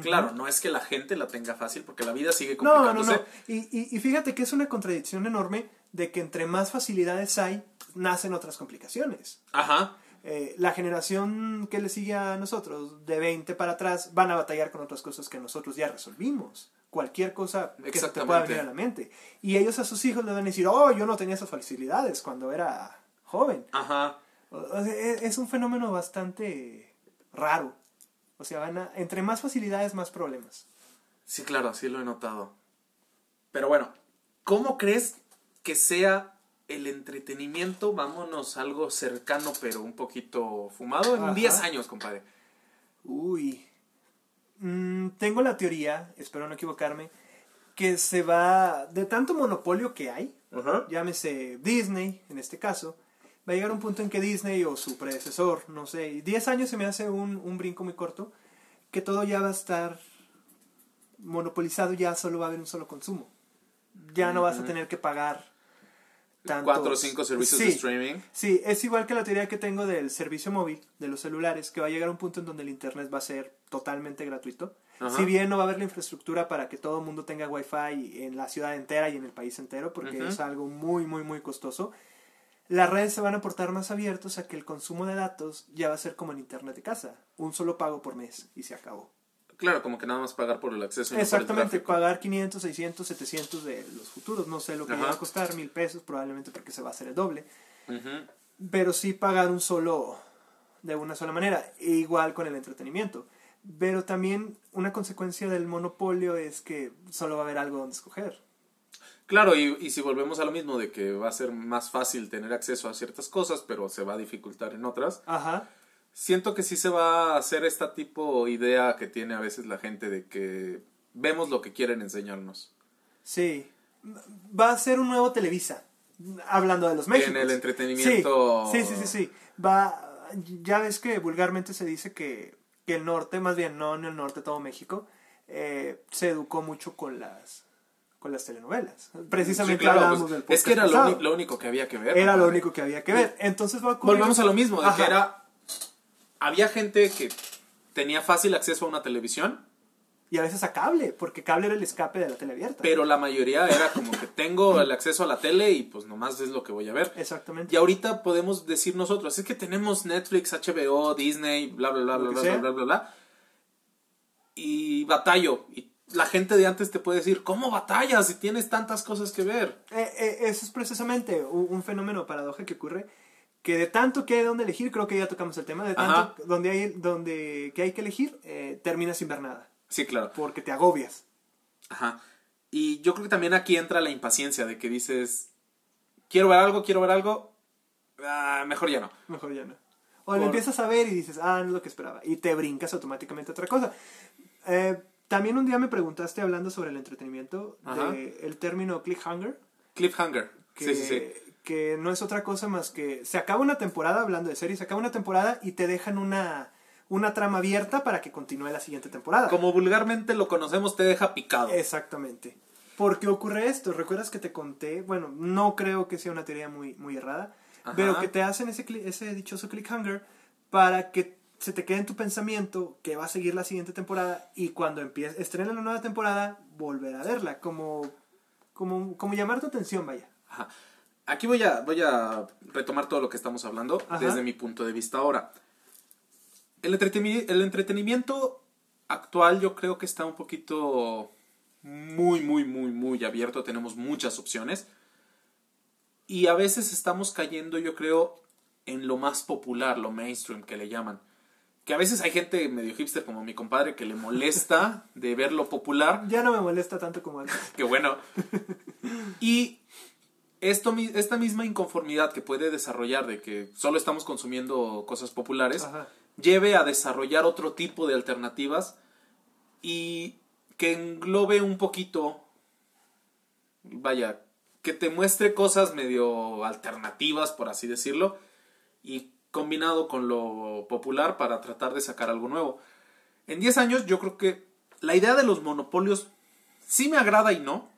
claro, no es que la gente la tenga fácil, porque la vida sigue No, no, complicándose. no. Y, y, y fíjate que es una contradicción enorme de que entre más facilidades hay, nacen otras complicaciones. Ajá, Eh, la generación que le sigue a nosotros, de 20 para atrás, van a batallar con otras cosas que nosotros ya resolvimos. Cualquier cosa que se te pueda venir a la mente. Y ellos a sus hijos le van a decir, oh, yo no tenía esas facilidades cuando era joven. ajá. O- o sea, e- es un fenómeno bastante raro. O sea, van a- entre más facilidades, más problemas. Sí, claro, sí lo he notado. Pero bueno, ¿cómo crees que sea el entretenimiento? Vámonos algo cercano, pero un poquito fumado. En Ajá. 10 años, compadre. Uy. Mm, tengo la teoría, espero no equivocarme, que se va, de tanto monopolio que hay, Ajá. llámese Disney en este caso, va a llegar un punto en que Disney o su predecesor, no sé, 10 años se me hace un, un brinco muy corto, que todo ya va a estar monopolizado, ya solo va a haber un solo consumo. Ya no vas a tener que pagar tantos... Cuatro o cinco servicios de streaming. Sí, es igual que la teoría que tengo del servicio móvil, de los celulares, que va a llegar a un punto en donde el Internet va a ser totalmente gratuito. Ajá. Si bien no va a haber la infraestructura para que todo el mundo tenga Wi-Fi en la ciudad entera y en el país entero, porque es algo muy, muy, muy costoso, las redes se van a portar más abiertos a que el consumo de datos ya va a ser como en Internet de casa. Un solo pago por mes y se acabó. Claro, como que nada más pagar por el acceso. y no por el Exactamente, pagar 500, 600, 700 de los futuros. No sé lo que Ajá. va a costar, mil pesos probablemente porque se va a hacer el doble pero sí pagar un solo de una sola manera, e igual con el entretenimiento. Pero también una consecuencia del monopolio es que solo va a haber algo donde escoger. Claro, y, y si volvemos a lo mismo de que va a ser más fácil tener acceso a ciertas cosas, pero se va a dificultar en otras, Ajá. Siento que sí se va a hacer esta tipo idea que tiene a veces la gente de que vemos lo que quieren enseñarnos. Sí. Va a ser un nuevo Televisa. Hablando de los Méxicos. En el entretenimiento. Sí, sí, sí, sí. sí. Va, ya ves que vulgarmente se dice que, que el norte, más bien no en el norte, todo México, eh, se educó mucho con las con las telenovelas. Precisamente Sí, claro, hablábamos pues, del es que era lo, único que había que ver. Era lo único que había que ver. Entonces va a ocurrir- Volvemos a lo mismo, de que era... Había gente que tenía fácil acceso a una televisión, Y a veces a cable, porque cable era el escape de la tele abierta. pero la mayoría era como que tengo el acceso a la tele y pues nomás es lo que voy a ver. Exactamente. Y ahorita podemos decir nosotros, es que tenemos Netflix, HBO, Disney, bla, bla, bla, bla, bla, sea. bla, bla, bla. Y batallo. Y la gente de antes te puede decir, ¿cómo batallas si tienes tantas cosas que ver? Eh, eh, eso es precisamente un, un fenómeno paradoja que ocurre. Que de tanto que hay donde elegir, creo que ya tocamos el tema, de tanto Ajá. donde hay, donde que hay que elegir, eh, terminas sin ver nada. Sí, claro. Porque te agobias. Ajá. Y yo creo que también aquí entra la impaciencia de que dices, quiero ver algo, quiero ver algo, ah, mejor ya no. Mejor ya no. O lo empiezas a ver y dices, ah, no es lo que esperaba. Y te brincas automáticamente a otra cosa. Eh, también un día me preguntaste hablando sobre el entretenimiento, de el término cliffhanger. Cliffhanger. que, Sí, sí, sí. Que no es otra cosa más que se acaba una temporada, hablando de series, se acaba una temporada y te dejan una, una trama abierta para que continúe la siguiente temporada. Como vulgarmente lo conocemos, te deja picado. Exactamente. ¿Por qué ocurre esto? ¿Recuerdas que te conté? Bueno, no creo que sea una teoría muy, muy errada, Ajá. pero que te hacen ese, ese dichoso cliffhanger para que se te quede en tu pensamiento que va a seguir la siguiente temporada y cuando empiece, estrenen la nueva temporada, volver a verla, como, como, como llamar tu atención, vaya. Ajá. Aquí voy a, voy a retomar todo lo que estamos hablando Ajá. desde mi punto de vista ahora. El, entreteni- el entretenimiento actual yo creo que está un poquito muy, muy, muy, muy abierto. Tenemos muchas opciones. Y a veces estamos cayendo, yo creo, en lo más popular, lo mainstream que le llaman. Que a veces hay gente medio hipster como mi compadre que le molesta de ver lo popular Ya no me molesta tanto como antes. Qué bueno. Y esto, esta misma inconformidad que puede desarrollar de que solo estamos consumiendo cosas populares, Ajá. lleve a desarrollar otro tipo de alternativas y que englobe un poquito, vaya, que te muestre cosas medio alternativas, por así decirlo, y combinado con lo popular para tratar de sacar algo nuevo. En 10 años yo creo que la idea de los monopolios sí me agrada y no,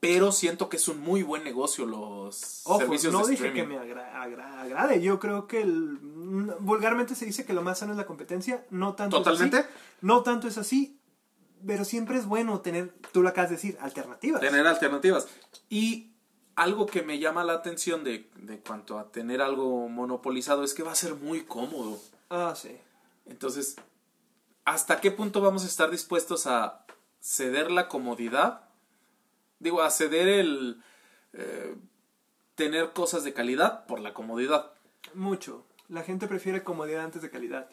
pero siento que es un muy buen negocio los Ojo, servicios no de dije streaming. que me agra- agra- agrade. Yo creo que el- mm, vulgarmente se dice que lo más sano es la competencia. No tanto es ¿Totalmente? así. No tanto es así. Pero siempre es bueno tener, tú lo acabas de decir, alternativas. Tener alternativas. Y algo que me llama la atención de, de cuanto a tener algo monopolizado es que va a ser muy cómodo. Ah, sí. Entonces, ¿hasta qué punto vamos a estar dispuestos a ceder la comodidad? Digo, a ceder el eh, tener cosas de calidad por la comodidad. Mucho. La gente prefiere comodidad antes de calidad.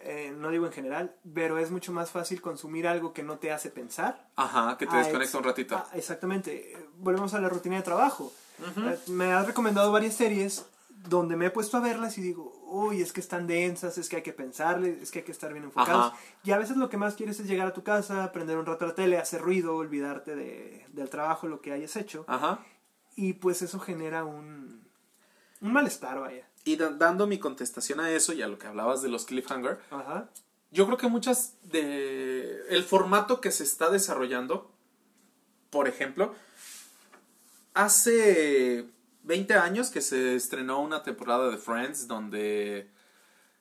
Eh, no digo en general, pero es mucho más fácil consumir algo que no te hace pensar. Ajá, que te Ah, desconecta un ratito. ah, exactamente. Volvemos a la rutina de trabajo. Eh, Me has recomendado varias series donde me he puesto a verlas y digo, uy, es que están densas, es que hay que pensarle, es que hay que estar bien enfocados. Ajá. Y a veces lo que más quieres es llegar a tu casa, prender un rato la tele, hacer ruido, olvidarte de, del trabajo, lo que hayas hecho. Ajá. Y pues eso genera un, un malestar, vaya. Y da- dando mi contestación a eso y a lo que hablabas de los cliffhanger, Ajá. Yo creo que muchas de el formato que se está desarrollando, por ejemplo, hace 20 años que se estrenó una temporada de Friends donde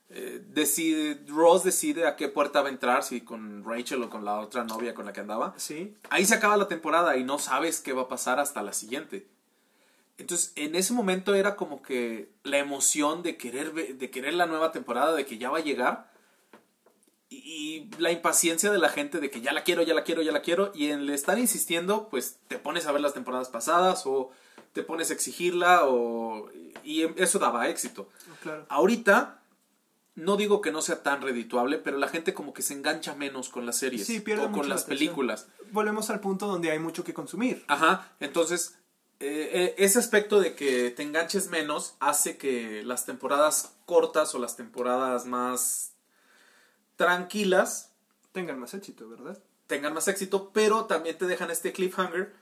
eh, decide Ross decide a qué puerta va a entrar, si con Rachel o con la otra novia con la que andaba. Sí. Ahí se acaba la temporada y no sabes qué va a pasar hasta la siguiente. Entonces, en ese momento era como que la emoción de querer, de querer la nueva temporada, de que ya va a llegar. Y, y la impaciencia de la gente de que ya la quiero, ya la quiero, ya la quiero. Y en el estar insistiendo, pues te pones a ver las temporadas pasadas o te pones a exigirla o... Y eso daba éxito. Claro. Ahorita, no digo que no sea tan redituable, pero la gente como que se engancha menos con las series Sí, o con la las películas. Volvemos al punto donde hay mucho que consumir. Ajá, entonces eh, eh, ese aspecto de que te enganches menos hace que las temporadas cortas o las temporadas más tranquilas Tengan más éxito, ¿verdad? tengan más éxito, pero también te dejan este cliffhanger.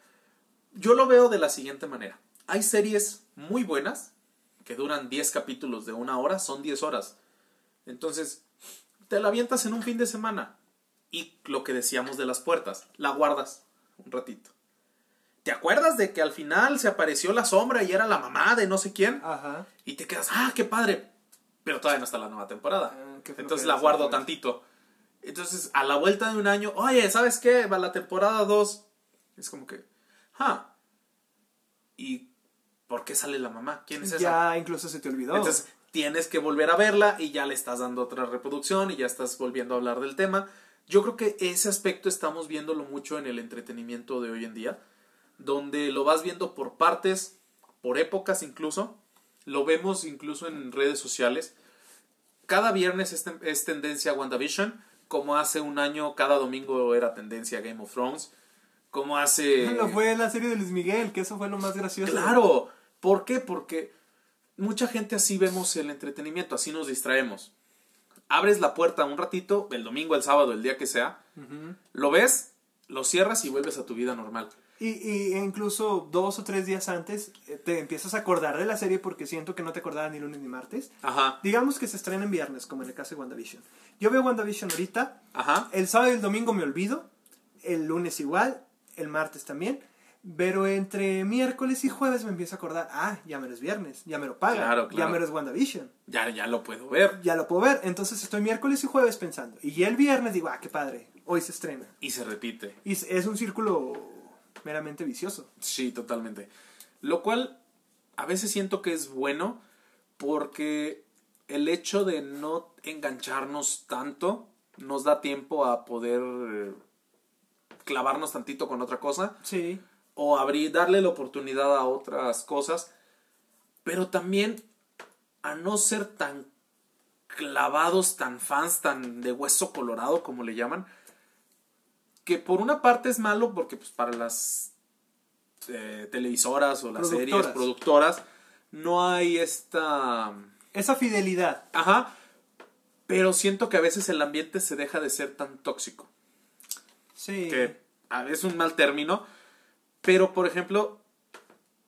Yo lo veo de la siguiente manera. Hay series muy buenas que duran 10 capítulos de una hora, son 10 horas. Entonces, te la avientas en un fin de semana. Y lo que decíamos de las puertas, la guardas un ratito. ¿Te acuerdas de que al final se apareció la sombra y era la mamá de no sé quién? Ajá. Y te quedas, ah, qué padre. Pero todavía no está la nueva temporada. Ah, Entonces la guardo tantito. Entonces, a la vuelta de un año, oye, ¿sabes qué? Va la temporada 2. Es como que, ah. ¿Y por qué sale la mamá? ¿Quién es esa? Ya incluso se te olvidó. Entonces, tienes que volver a verla y ya le estás dando otra reproducción y ya estás volviendo a hablar del tema. Yo creo que ese aspecto estamos viéndolo mucho en el entretenimiento de hoy en día, donde lo vas viendo por partes, por épocas incluso. Lo vemos incluso en redes sociales. Cada viernes es, ten- es tendencia WandaVision, como hace un año cada domingo era tendencia Game of Thrones, como hace... Lo fue la serie de Luis Miguel, que eso fue lo más gracioso. Claro, ¿por qué? Porque mucha gente así vemos el entretenimiento, así nos distraemos. Abres la puerta un ratito, el domingo, el sábado, el día que sea, lo ves, lo cierras y vuelves a tu vida normal. Y, y incluso dos o tres días antes eh, te empiezas a acordar de la serie porque siento que no te acordabas ni lunes ni martes. Ajá, Digamos que se estrena en viernes, como en el caso de WandaVision. Yo veo WandaVision ahorita, ajá. el sábado y el domingo me olvido, el lunes igual, el martes también, pero entre miércoles y jueves me empiezo a acordar, ah, ya me es viernes, ya me lo pagan, Claro, ya claro. me es WandaVision, Ya, ya lo puedo ver. ya lo puedo ver, entonces estoy miércoles y jueves pensando, y ya el viernes digo, ah, qué padre, hoy se estrena. Y se repite. Y es- un círculo meramente vicioso. Sí, totalmente. Lo cual a veces siento que es bueno porque el hecho de no engancharnos tanto nos da tiempo a poder clavarnos tantito con otra cosa Sí, o abrir, darle la oportunidad a otras cosas, pero también a no ser tan clavados, tan fans, tan de hueso colorado como le llaman, que por una parte es malo porque pues para las eh, televisoras o las series, Productoras. productoras, no hay esta... Esa fidelidad. Ajá, pero siento que a veces el ambiente se deja de ser tan tóxico. Sí. que a veces es un mal término, pero por ejemplo,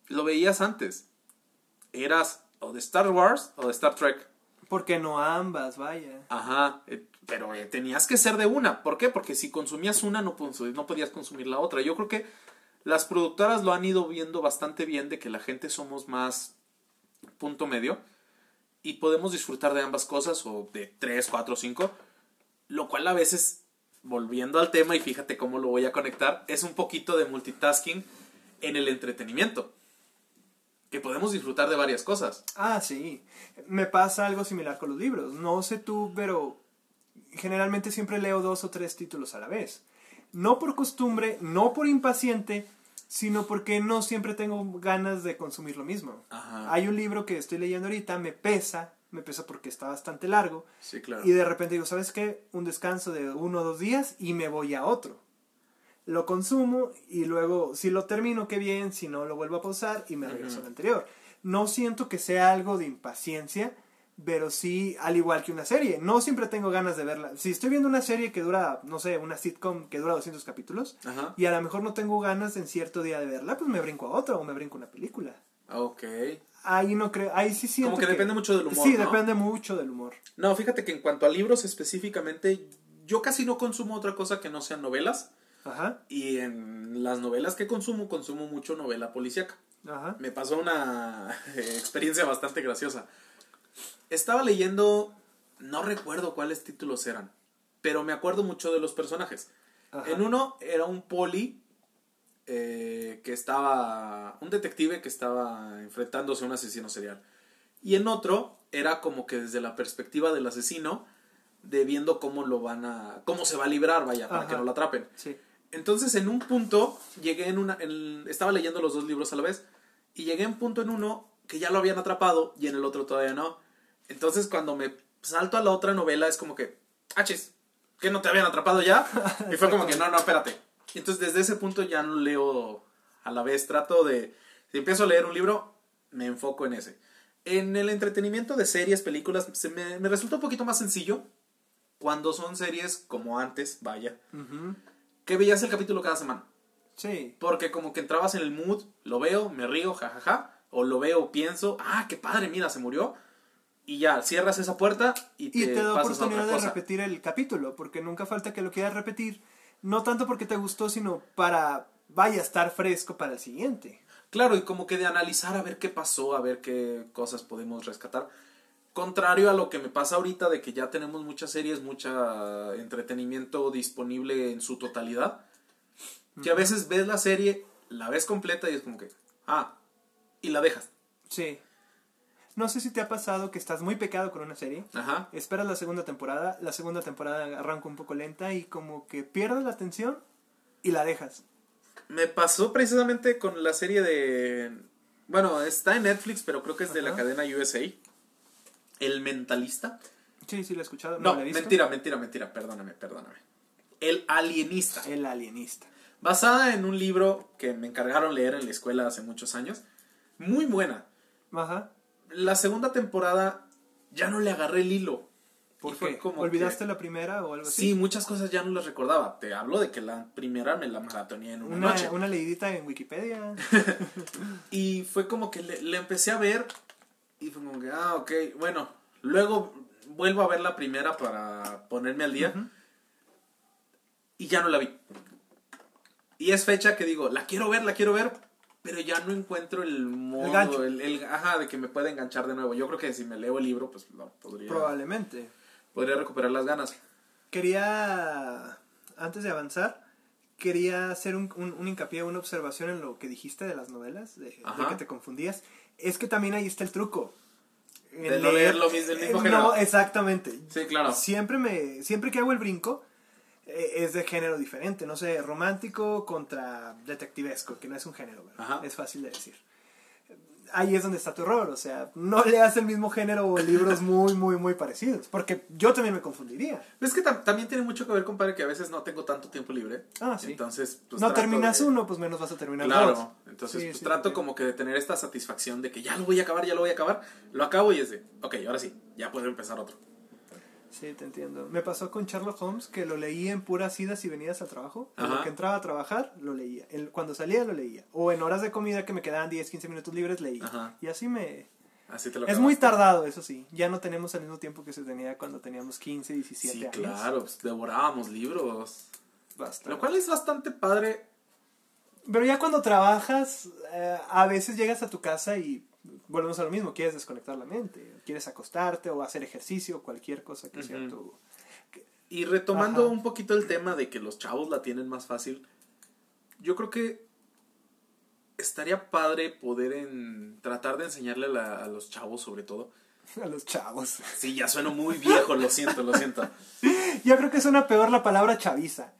lo veías antes. Eras o de Star Wars o de Star Trek. Porque no ambas, vaya. Ajá, eh, pero eh, tenías que ser de una. ¿Por qué? Porque si consumías una no, no podías consumir la otra. Yo creo que las productoras lo han ido viendo bastante bien de que la gente somos más punto medio y podemos disfrutar de ambas cosas o de tres, cuatro, cinco, lo cual a veces, volviendo al tema y fíjate cómo lo voy a conectar, es un poquito de multitasking en el entretenimiento. Que podemos disfrutar de varias cosas. Ah, sí. Me pasa algo similar con los libros. No sé tú, pero generalmente siempre leo dos o tres títulos a la vez. No por costumbre, no por impaciente, sino porque no siempre tengo ganas de consumir lo mismo. Ajá. Hay un libro que estoy leyendo ahorita, me pesa, me pesa porque está bastante largo, Sí, claro. y de repente digo, ¿sabes qué? Un descanso de uno o dos días y me voy a otro. Lo consumo y luego, si lo termino, qué bien, si no, lo vuelvo a pausar y me regreso al anterior. No siento que sea algo de impaciencia, pero sí, al igual que una serie. No siempre tengo ganas de verla. Si estoy viendo una serie que dura, no sé, una sitcom que dura 200 capítulos, Ajá. y a lo mejor no tengo ganas en cierto día de verla, pues me brinco a otra o me brinco a una película. Ok. Ahí no creo, ahí sí siento Como que depende mucho del humor, Sí, ¿no? depende mucho del humor. No, fíjate que en cuanto a libros específicamente, yo casi no consumo otra cosa que no sean novelas. Ajá, Y en las novelas que consumo, consumo mucho novela policíaca. ajá. Me pasó una experiencia bastante graciosa. Estaba leyendo, no recuerdo cuáles títulos eran, pero me acuerdo mucho de los personajes. Ajá. En uno era un poli eh, que estaba, un detective que estaba enfrentándose a un asesino serial. Y en otro era como que desde la perspectiva del asesino, de viendo cómo lo van a, cómo se va a librar, vaya, para Ajá. que no lo atrapen. Sí. Entonces, en un punto, llegué en una. en- estaba leyendo los dos libros a la vez. Y llegué un punto en uno que ya lo habían atrapado y en el otro todavía no. Entonces, cuando me salto a la otra novela, es como que. ¡Achis! ¿Que no te habían atrapado ya? Y fue como que, no, no, espérate. Y entonces, desde ese punto ya no leo a la vez. Trato de. Si empiezo a leer un libro, me enfoco en ese. En el entretenimiento de series, películas, se me, me resulta un poquito más sencillo. Cuando son series como antes, vaya Ujú. que veías el capítulo cada semana. Sí. Porque como que entrabas en el mood, lo veo, me río, jajaja, o lo veo, pienso, ah, qué padre, mira, se murió. Y ya, cierras esa puerta y te, Y te da pasas a oportunidad otra de cosa. repetir el capítulo, porque nunca falta que lo quieras repetir. No tanto porque te gustó, sino para vaya a estar fresco para el siguiente. Claro, y como que de analizar a ver qué pasó, a ver qué cosas podemos rescatar. Contrario a lo que me pasa ahorita de que ya tenemos muchas series, mucha entretenimiento disponible en su totalidad, que a veces ves la serie, la ves completa y es como que, ah, y la dejas. Sí. No sé si te ha pasado que estás muy pecado con una serie. Ajá. Esperas la segunda temporada, la segunda temporada arranca un poco lenta y como que pierdes la atención y la dejas. Me pasó precisamente con la serie de. Bueno, está en Netflix, pero creo que es de la cadena USA. El Mentalista. Sí, sí, lo he escuchado. No, la he visto. mentira, mentira, mentira. Perdóname, perdóname. El Alienista. El alienista. Basada en un libro que me encargaron leer en la escuela hace muchos años. Muy buena. Ajá. La segunda temporada ya no le agarré el hilo. ¿Por Y fue qué? como ¿Olvidaste que- la primera o algo Sí, así? muchas cosas ya no las recordaba. Te hablo de que la primera me la maratoneé en una, Una, noche. una leidita en Wikipedia. Y fue como que le, le empecé a ver y fue como que, ah, ok, bueno, luego vuelvo a ver la primera para ponerme al día y ya no la vi. Y es fecha que digo, la quiero ver, la quiero ver, pero ya no encuentro el modo, el, el- ajá, de que me pueda enganchar de nuevo. Yo creo que si me leo el libro, pues lo podría, Probablemente. podría recuperar las ganas. Quería, antes de avanzar, quería hacer un, un, un hincapié, una observación en lo que dijiste de las novelas, de, que te confundías. Es que también ahí está el truco. De no leer lo mismo- Eh. No, exactamente. Sí, claro. Siempre, me, siempre que hago el brinco, es de género diferente. No sé, romántico contra detectivesco, que no es un género. Es fácil de decir. ahí es donde está tu error. O sea, no leas el mismo género o libros muy, muy, muy parecidos. Porque yo también me confundiría. Es que tam- también tiene mucho que ver, compadre, que a veces no tengo tanto tiempo libre. Ah, sí. Entonces, pues, no terminas de- uno, pues menos vas a terminar Claro, dos. entonces Sí, pues sí, trato sí. como que de tener esta satisfacción de que ya lo voy a acabar, ya lo voy a acabar, lo acabo y es de, ok, ahora sí, ya puedo empezar otro. Sí, te entiendo. Me pasó con Sherlock Holmes que lo leía en puras idas y venidas al trabajo. En lo Ajá. que entraba a trabajar, lo leía. Cuando salía, lo leía. O en horas de comida que me quedaban 10, 15 minutos libres, leía. Ajá. Y así me... Así te lo Es muy tardado, eso sí. Ya no tenemos el mismo tiempo que se tenía cuando teníamos 15, 17 Sí, años. claro, pues, devorábamos libros. Bastante. Lo cual es bastante padre. Pero ya cuando trabajas, eh, a veces llegas a tu casa y volvemos a lo mismo, quieres desconectar la mente, quieres acostarte o hacer ejercicio, cualquier cosa que sea tu... Y retomando Ajá. un poquito el tema de que los chavos la tienen más fácil, yo creo que estaría padre poder en, tratar de enseñarle a, la- a los chavos sobre todo. a los chavos. Sí, ya sueno muy viejo, lo siento, lo siento. Yo creo que suena peor la palabra chaviza.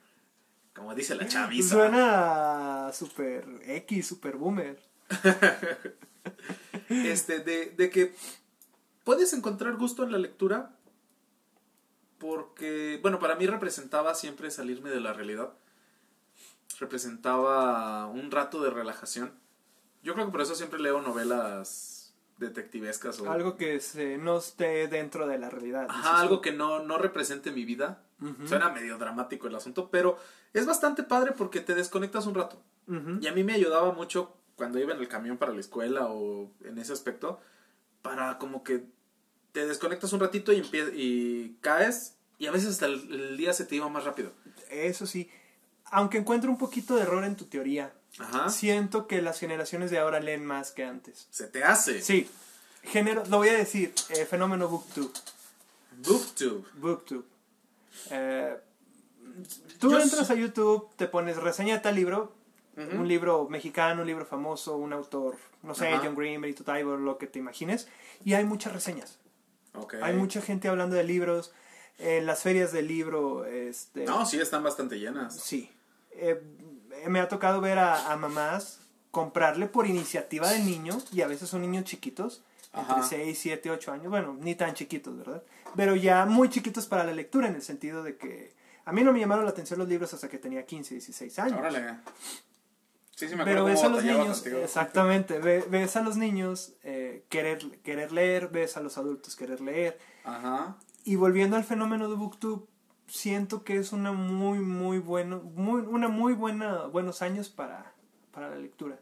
Como dice la chaviza. Suena super X, super boomer. este, de, de que puedes encontrar gusto en la lectura porque, bueno, para mí representaba siempre salirme de la realidad. Representaba un rato de relajación. Yo creo que por eso siempre leo novelas detectivescas o Algo que se, no esté dentro de la realidad. Ajá, algo que no, no represente mi vida. Ujú. Suena medio dramático el asunto, pero es bastante padre porque te desconectas un rato. Y a mí me ayudaba mucho cuando iba en el camión para la escuela o en ese aspecto, para como que te desconectas un ratito y, y caes y a veces hasta el, el día se te iba más rápido. Eso sí. Aunque encuentro un poquito de error en tu teoría, Ajá. siento que las generaciones de ahora leen más que antes. Se te hace. Sí. Género, lo voy a decir, eh, fenómeno booktube. Booktube. Booktube. Eh, tú Yo entras a YouTube, te pones reseña de tal libro, Ujú. un libro mexicano, un libro famoso, un autor, no sé, Ajá. John Green, Benito Tybor, lo que te imagines, y hay muchas reseñas. Ok. Hay mucha gente hablando de libros, en las ferias del libro, este, No, sí, están bastante llenas. sí. Eh, me ha tocado ver a, a mamás comprarle por iniciativa del niño, y a veces son niños chiquitos, entre Ajá. 6, 7, 8 años, bueno, ni tan chiquitos, ¿verdad? Pero ya muy chiquitos para la lectura, en el sentido de que a mí no me llamaron la atención los libros hasta que tenía 15, 16 años. Órale. Sí, sí, me acuerdo Pero ves a los niños, exactamente, ve- ves a los niños eh, querer, querer leer, ves a los adultos querer leer. Ajá. Y volviendo al fenómeno de BookTube, siento que es una muy, muy bueno, muy, una muy buena, buenos años para, para la lectura.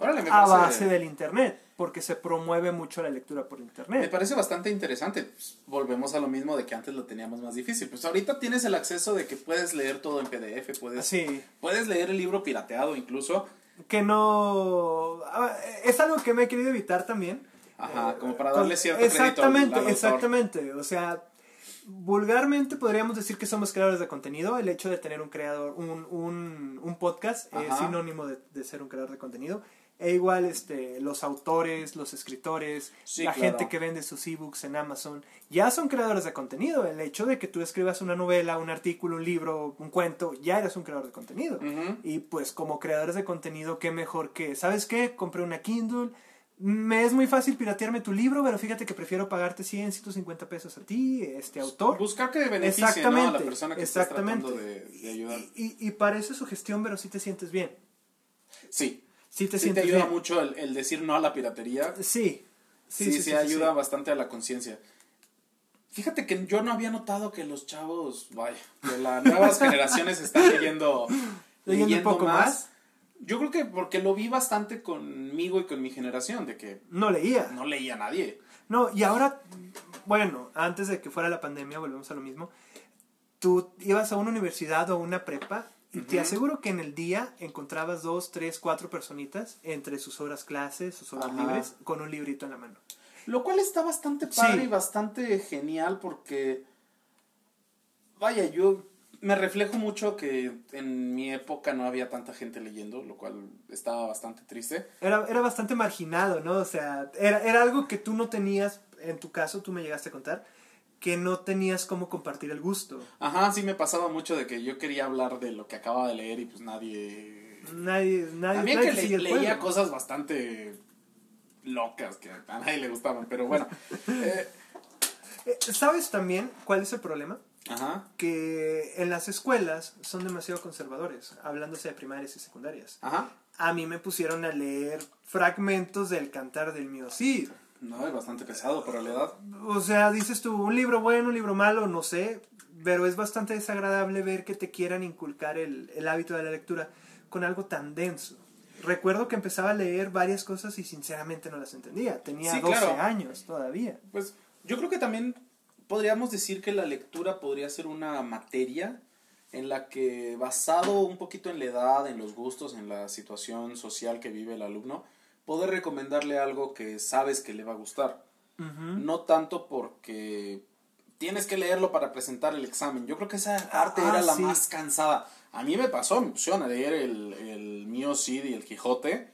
Órale, me a parece- base del internet, porque se promueve mucho la lectura por Me internet. parece bastante interesante. Pues, volvemos a lo mismo de que antes lo teníamos más difícil. Pues ahorita tienes el acceso de que puedes leer todo en PDF, puedes, Sí, puedes leer el libro pirateado incluso. que no... ah, Es algo que me he querido evitar también. Ajá, Eh, como para darle cierto crédito Exactamente, autor. exactamente. O sea, vulgarmente podríamos decir que somos creadores de contenido. El hecho de tener un creador, un, un, un podcast es sinónimo de, de ser un creador de contenido. E igual este, los autores, los escritores, Sí, la claro. gente que vende sus ebooks en Amazon, ya son creadores de contenido. El hecho de que tú escribas una novela, un artículo, un libro, un cuento, ya eres un creador de contenido. Y pues como creadores de contenido, qué mejor que, ¿sabes qué? Compré una Kindle. Me es muy fácil piratearme tu libro, pero fíjate que prefiero pagarte 100, 150 pesos a ti, este autor. Buscar que beneficie ¿no? a la Exactamente, persona que exactamente. estás tratando de, de ayudar. Y, y, y parece su gestión, pero sí te sientes bien. Sí, Sí te sí ayuda bien. mucho el, el decir no a la piratería. Sí. Sí, sí, ayuda bastante a la conciencia. Fíjate que yo no había notado que los chavos, vaya, que las nuevas generaciones están leyendo, Leyendo un poco más. Yo creo que porque lo vi bastante conmigo y con mi generación, de que No leía. no leía a nadie. No, y ahora, bueno, antes de que fuera la pandemia, volvemos a lo mismo. Tú ibas a una universidad o una prepa y te aseguro que en el día encontrabas dos, tres, cuatro personitas entre sus horas clases, sus horas Ajá. libres, con un librito en la mano. Lo cual está bastante padre Sí. y bastante genial porque, vaya, yo me reflejo mucho que en mi época no había tanta gente leyendo, lo cual estaba bastante triste. Era, era bastante marginado, ¿no? O sea, era, era algo que tú no tenías, en tu caso, tú me llegaste a contar, que no tenías cómo compartir el gusto. Ajá, sí me pasaba mucho de que yo quería hablar de lo que acababa de leer y pues nadie... Nadie, nadie, También nadie que le- leía cosas bastante locas que a nadie le gustaban, pero bueno. Eh, Eh, ¿Sabes también cuál es el problema? ajá, Que en las escuelas son demasiado conservadores, hablándose de primarias y secundarias. ajá. A mí me pusieron a leer fragmentos del Cantar del Mío Cid. No, es bastante pesado para la edad. O sea, dices tú, un libro bueno, un libro malo, no sé, pero es bastante desagradable ver que te quieran inculcar el, el hábito de la lectura con algo tan denso. Recuerdo que empezaba a leer varias cosas y sinceramente no las entendía. Tenía Sí, 12 claro. años todavía. Pues yo creo que también podríamos decir que la lectura podría ser una materia en la que basado un poquito en la edad, en los gustos, en la situación social que vive el alumno, poder recomendarle algo que sabes que le va a gustar. No tanto porque tienes que leerlo para presentar el examen. Yo creo que esa parte Ah, era la sí. más cansada. A mí me pasó, me pusieron a leer el, el mío Cid y el Quijote.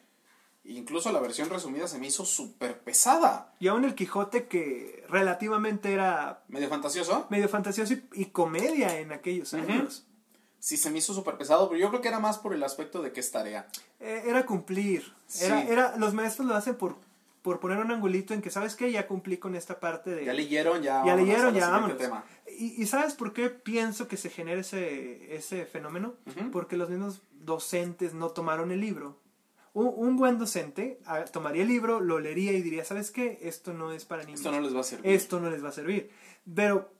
Incluso la versión resumida se me hizo súper pesada. Y aún el Quijote que relativamente era Medio fantasioso. medio fantasioso y, y comedia en aquellos años. Sí, se me hizo súper pesado, pero yo creo que era más por el aspecto de que es tarea. Eh, era cumplir. Era, Sí. era, los maestros lo hacen por, por poner un angulito en que, ¿sabes qué? Ya cumplí con esta parte de... Ya leyeron, ya. Ya leyeron, ya vámonos. tema. ¿Y, y sabes por qué pienso que se genera ese, ese fenómeno? Ujú. Porque los mismos docentes no tomaron el libro. Un, un buen docente ah, tomaría el libro, lo leería y diría, ¿sabes qué? Esto no es para niños. Esto no les va a servir. Esto no les va a servir. Pero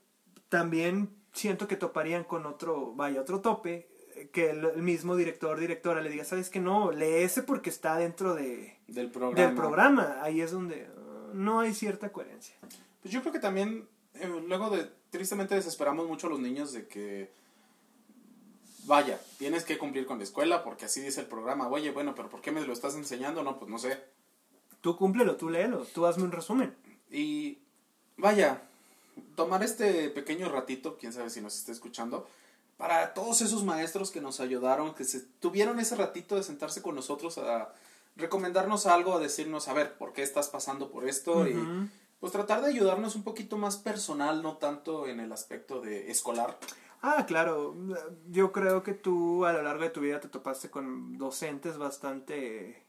también siento que toparían con otro, vaya, otro tope, eh, que el, el mismo director, directora le diga, ¿sabes qué? No, lee ese porque está dentro de, Del programa. del programa. Ahí es donde uh, no hay cierta coherencia. Pues yo creo que también, eh, luego de. Tristemente desesperamos mucho a los niños de que. Vaya, tienes que cumplir con la escuela porque así dice el programa. Oye, bueno, pero ¿por qué me lo estás enseñando? No, pues no sé. Tú cúmplelo, tú léelo, tú hazme un resumen. Y vaya, tomar este pequeño ratito, quién sabe si nos está escuchando, para todos esos maestros que nos ayudaron, que se tuvieron ese ratito de sentarse con nosotros a recomendarnos algo, a decirnos, a ver, ¿por qué estás pasando por esto? Y pues tratar de ayudarnos un poquito más personal, no tanto en el aspecto de escolar. Ah, claro. Yo creo que tú a lo largo de tu vida te topaste con docentes bastante,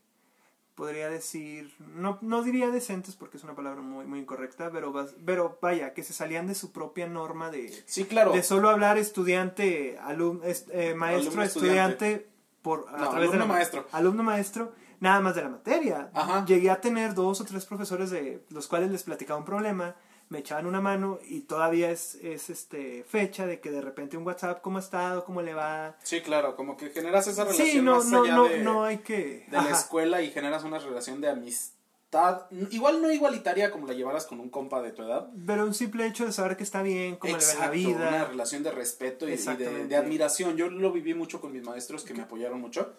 podría decir, no, no diría decentes porque es una palabra muy, muy incorrecta, pero, vas- pero vaya, que se salían de su propia norma de, Sí, claro. de solo hablar estudiante, alum, est- eh, maestro, Alumno, estudiante, por, a No, través de la- alumno, maestro. Alumno maestro, nada más de la materia. Ajá. Llegué a tener dos o tres profesores de los cuales les platicaba un problema, me echaban una mano y todavía es, es este fecha de que de repente un WhatsApp, ¿cómo ha estado? ¿Cómo le va? Sí, claro, como que generas esa relación Sí, no, más no, allá no, de, no hay que... de la escuela y generas una relación de amistad, igual no igualitaria como la llevaras con un compa de tu edad, Pero un simple hecho de saber que está bien, cómo le va en la vida. una relación de respeto y, y de, de admiración. Yo lo viví mucho con mis maestros que me apoyaron mucho.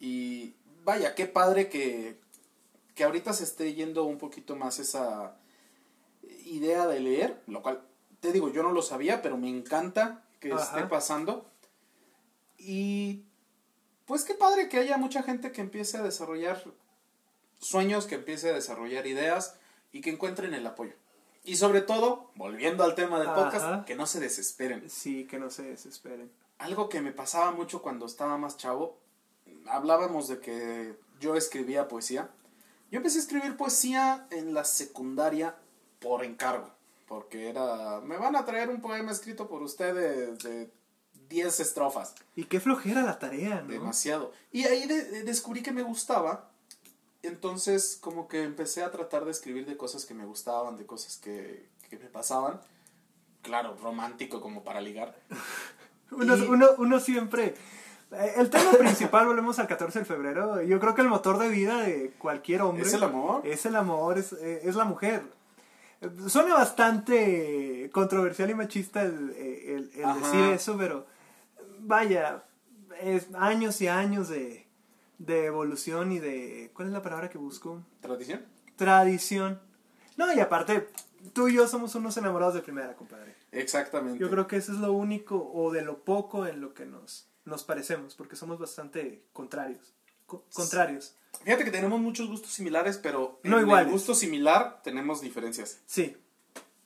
Y vaya, qué padre que, que ahorita se esté yendo un poquito más esa idea de leer, lo cual, te digo, yo no lo sabía, pero me encanta que Ajá. esté pasando. Y pues qué padre que haya mucha gente que empiece a desarrollar sueños, que empiece a desarrollar ideas y que encuentren el apoyo. Y sobre todo, volviendo al tema del podcast, Ajá. que no se desesperen. Sí, que no se desesperen. Algo que me pasaba mucho cuando estaba más chavo, hablábamos de que yo escribía poesía. Yo empecé a escribir poesía en la secundaria por encargo, porque era, me van a traer un poema escrito por ustedes de 10 estrofas. Y qué flojera la tarea, ¿no? Demasiado. Y ahí de- de- descubrí que me gustaba. Entonces, como que empecé a tratar de escribir de cosas que me gustaban, de cosas que, que me pasaban. Claro, romántico como para ligar. Uno, Y- uno, uno siempre... eh, El tema principal, volvemos al 14 de febrero, yo creo que el motor de vida de cualquier hombre... ¿Es el amor? Es el amor, es, eh, es la mujer. Suena bastante controversial y machista el, eh, el- decir eso, pero vaya, es años y años de, de evolución y de... ¿Cuál es la palabra que busco? ¿Tradición? Tradición. No, y aparte, tú y yo somos unos enamorados de primera, compadre. Exactamente. Yo creo que eso es lo único o de lo poco en lo que nos, nos parecemos, porque somos bastante contrarios. Co- contrarios. Fíjate que tenemos muchos gustos similares, pero No en iguales. el gusto similar tenemos diferencias. Sí.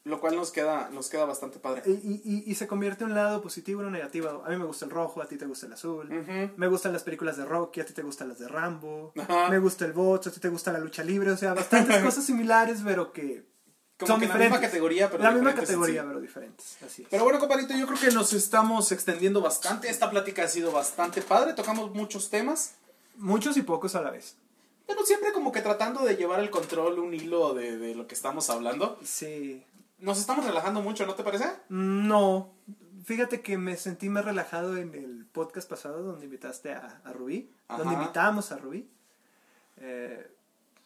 Lo cual nos queda, nos queda bastante padre. Y, y- y- se convierte en un lado positivo en un negativo. A mí me gusta el rojo, a ti te gusta el azul. Ujú. Me gustan las películas de Rocky, a ti te gustan las de Rambo. Ajá. Me gusta el box, a ti te gusta la lucha libre. O sea, bastantes cosas similares, pero que Como son que en la diferentes. misma categoría, pero La misma diferentes, categoría, sí. pero diferentes. Así es. Pero bueno, compadrito, yo creo que nos estamos extendiendo bastante. Esta plática ha sido bastante padre. Tocamos muchos temas. Muchos y pocos a la vez. Pero siempre como que tratando de llevar el control, un hilo de, de lo que estamos hablando. Sí. Nos estamos relajando mucho, ¿no te parece? No. Fíjate que me sentí más relajado en el podcast pasado donde invitaste a, a Rubí. Ajá. Donde invitamos a Rubí. Eh,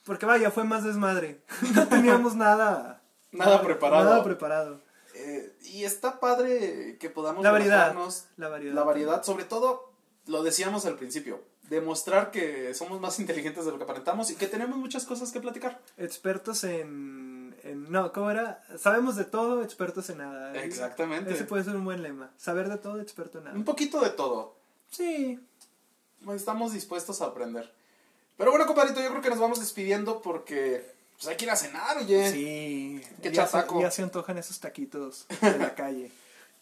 porque vaya, fue más desmadre. No teníamos nada. Nada preparado. Nada preparado. Eh, y está padre que podamos La variedad. La variedad. La variedad, sobre todo, lo decíamos al principio, demostrar que somos más inteligentes de lo que aparentamos y que tenemos muchas cosas que platicar. Expertos en, en- No, ¿cómo era? Sabemos de todo, expertos en nada. Exactamente. Ese puede ser un buen lema. Saber de todo, experto en nada. Un poquito de todo. Sí. Estamos dispuestos a aprender. Pero bueno, compadrito, yo creo que nos vamos despidiendo porque pues, hay que ir a cenar, oye. Sí. Qué ya, se, ya se antojan esos taquitos de la calle.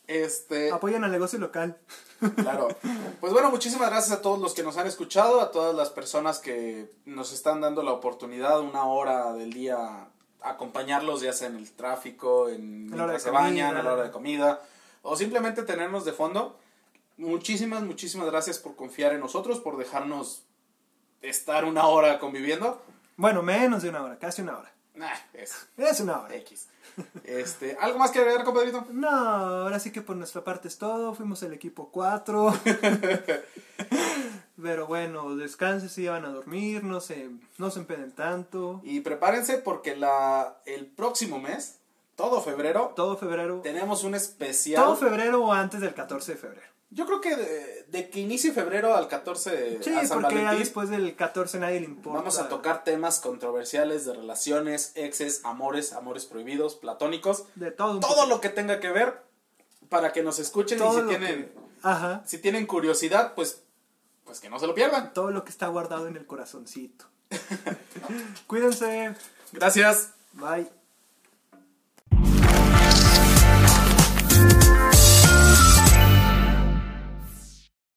Este, Apoyan al negocio local. claro. Pues bueno, muchísimas gracias a todos los que nos han escuchado, a todas las personas que nos están dando la oportunidad, una hora del día, acompañarlos, ya sea en el tráfico, en la hora de se bañan, a la hora de comida, o simplemente tenernos de fondo. Muchísimas, muchísimas gracias por confiar en nosotros, por dejarnos estar una hora conviviendo. Bueno, menos de una hora, casi una hora. Nah, es Es una hora. X. Este, ¿Algo más que agregar, compadrito? No, ahora sí que por nuestra parte es todo. Fuimos el equipo 4. Pero bueno, descansen si van a dormir, no se, no se empeden tanto. Y prepárense porque la, el próximo mes, todo febrero, Todo febrero. tenemos un especial. Todo febrero o antes del 14 de febrero. Yo creo que de, de que inicie febrero al 14 de Sí, a San porque ya Valentín, después del 14 nadie le importa. vamos a tocar temas controversiales de relaciones, exes, amores, amores prohibidos, platónicos, de todo. todo poquito. lo que tenga que ver para que nos escuchen Todo y si tienen, que- Ajá. si tienen curiosidad, pues, pues que no se lo pierdan. Todo lo que está guardado en el corazoncito. Cuídense. Gracias. Bye.